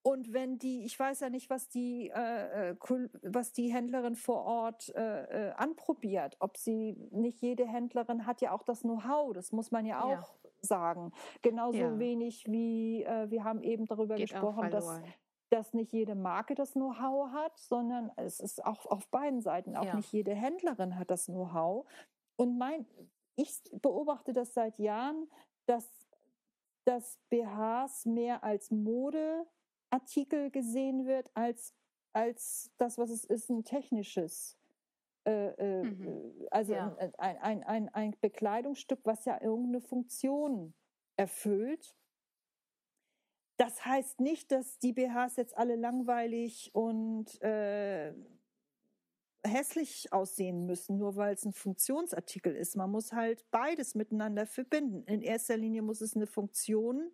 Und wenn die, ich weiß ja nicht, was die, äh, äh was die Händlerin vor Ort äh, äh, anprobiert, ob sie nicht jede Händlerin hat ja auch das Know-how, das muss man ja auch sagen. Genauso ja. wenig wie äh, wir haben eben darüber Geht gesprochen, dass dass nicht jede Marke das Know-how hat, sondern es ist auch auf beiden Seiten. Auch ja. nicht jede Händlerin hat das Know-how. Und mein, ich beobachte das seit Jahren, dass, dass BHs mehr als Modeartikel gesehen wird, als, als das, was es ist, ein technisches. Äh, äh, mhm. Also ja. ein, ein, ein, ein Bekleidungsstück, was ja irgendeine Funktion erfüllt. das heißt nicht, dass die BHs jetzt alle langweilig und äh, hässlich aussehen müssen, nur weil es ein Funktionsartikel ist. Man muss halt beides miteinander verbinden. In erster Linie muss es eine Funktion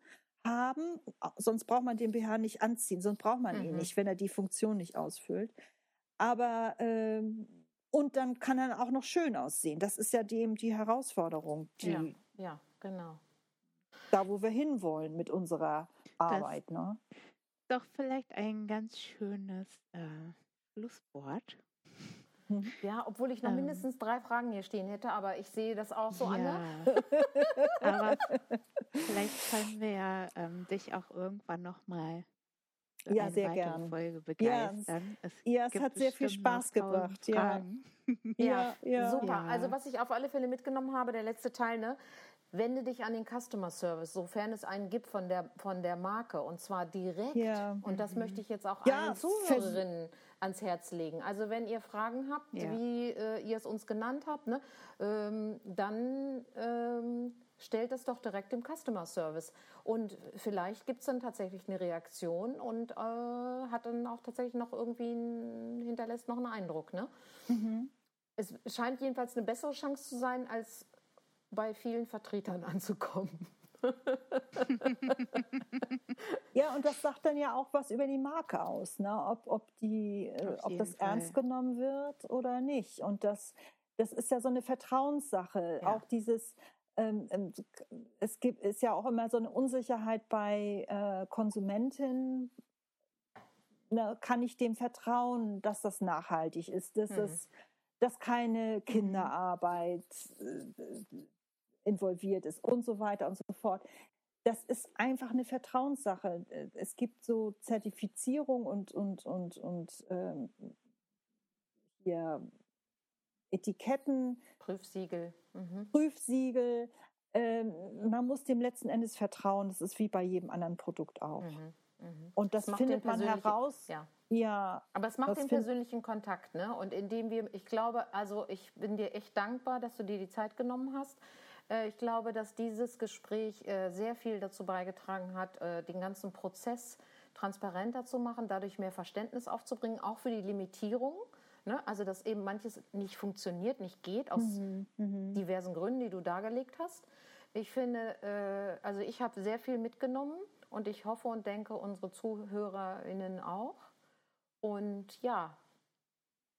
haben, sonst braucht man den BH nicht anziehen, sonst braucht man mhm. ihn nicht, wenn er die Funktion nicht ausfüllt. Aber ähm, und dann kann er auch noch schön aussehen. Das ist ja dem die Herausforderung. Die, ja, ja, genau. Da, wo wir hinwollen mit unserer Arbeit. Das ne? Doch vielleicht ein ganz schönes äh, Schlusswort. Mhm. Ja, obwohl ich noch ähm, mindestens drei Fragen hier stehen hätte, aber ich sehe das auch so, ja. aber [LAUGHS] vielleicht können wir ja ähm, dich auch irgendwann noch mal ja, sehr gerne. Folge begeistern. Ja, es, ja, es hat sehr viel Spaß gebracht. [LAUGHS] Ja. ja. ja, super. Also was ich auf alle Fälle mitgenommen habe, der letzte Teil, ne? Wende dich an den Customer Service, sofern es einen gibt von der, von der Marke und zwar direkt. Ja. Und das mhm. möchte ich jetzt auch allen Zuhörerinnen ans Herz legen. Also wenn ihr Fragen habt, wie äh, ihr es uns genannt habt, ne, ähm, dann ähm, stellt es doch direkt im Customer Service. Und vielleicht gibt es dann tatsächlich eine Reaktion und äh, hat dann auch tatsächlich noch irgendwie ein, hinterlässt noch einen Eindruck. Ne? Mhm. Es scheint jedenfalls eine bessere Chance zu sein, als bei vielen Vertretern [LAUGHS] anzukommen. [LAUGHS] ja, und das sagt dann ja auch was über die Marke aus, ne? ob, ob, die, äh, ob das Fall. ernst genommen wird oder nicht. Und das, das ist ja so eine Vertrauenssache. Ja. Auch dieses, ähm, ähm, es gibt, ist ja auch immer so eine Unsicherheit bei äh, Konsumentinnen. Ne, kann ich dem vertrauen, dass das nachhaltig ist, dass, mhm. es, dass keine mhm. Kinderarbeit äh, involviert ist und so weiter und so fort. Das ist einfach eine Vertrauenssache. Es gibt so Zertifizierung und, und, und, und ähm, hier Etiketten. Prüfsiegel. Mhm. Prüfsiegel. Ähm, man muss dem letzten Endes vertrauen. Das ist wie bei jedem anderen Produkt auch. Mhm. Mhm. Und das, das findet man heraus. Ja. ja. Aber es macht den persönlichen Kontakt, ne? Und indem wir, ich glaube, also ich bin dir echt dankbar, dass du dir die Zeit genommen hast. Äh, ich glaube, dass dieses Gespräch äh, sehr viel dazu beigetragen hat, äh, den ganzen Prozess transparenter zu machen, dadurch mehr Verständnis aufzubringen, auch für die Limitierung Ne? Also, dass eben manches nicht funktioniert, nicht geht, aus mhm, mhm. diversen Gründen, die du dargelegt hast. Ich finde, äh, also ich habe sehr viel mitgenommen und ich hoffe und denke, unsere ZuhörerInnen auch. Und ja,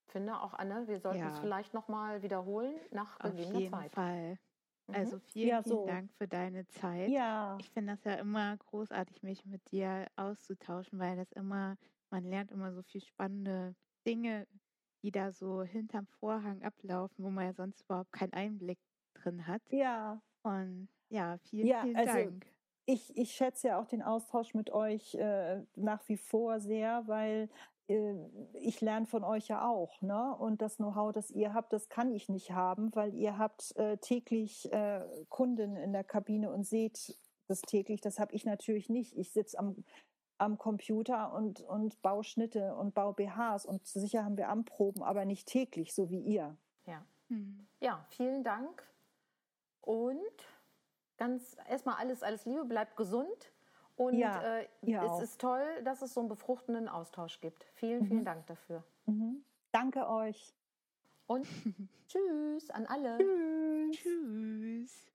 finde auch, Anne, wir sollten ja. es vielleicht nochmal wiederholen nach gegebener Zeit. Auf jeden Fall. Mhm. Also vielen, ja, so. vielen Dank für deine Zeit. Ja. Ich finde das ja immer großartig, mich mit dir auszutauschen, weil das immer, man lernt immer so viel spannende Dinge die da so hinterm Vorhang ablaufen, wo man ja sonst überhaupt keinen Einblick drin hat. Ja. Und ja, vielen, ja, vielen also Dank. Ich, ich schätze ja auch den Austausch mit euch äh, nach wie vor sehr, weil äh, ich lerne von euch ja auch, ne? Und das Know-how, das ihr habt, das kann ich nicht haben, weil ihr habt äh, täglich äh, Kunden in der Kabine und seht das täglich. Das habe ich natürlich nicht. Ich sitze am am Computer und, und baue Schnitte und baue BHs und sicher haben wir Anproben, aber nicht täglich, so wie ihr. Ja, hm. ja vielen Dank und ganz erstmal alles, alles Liebe, bleibt gesund und ja, äh, es auch. ist toll, dass es so einen befruchtenden Austausch gibt. Vielen, mhm. vielen Dank dafür. Mhm. Danke euch. Und [LAUGHS] tschüss an alle. Tschüss. Tschüss.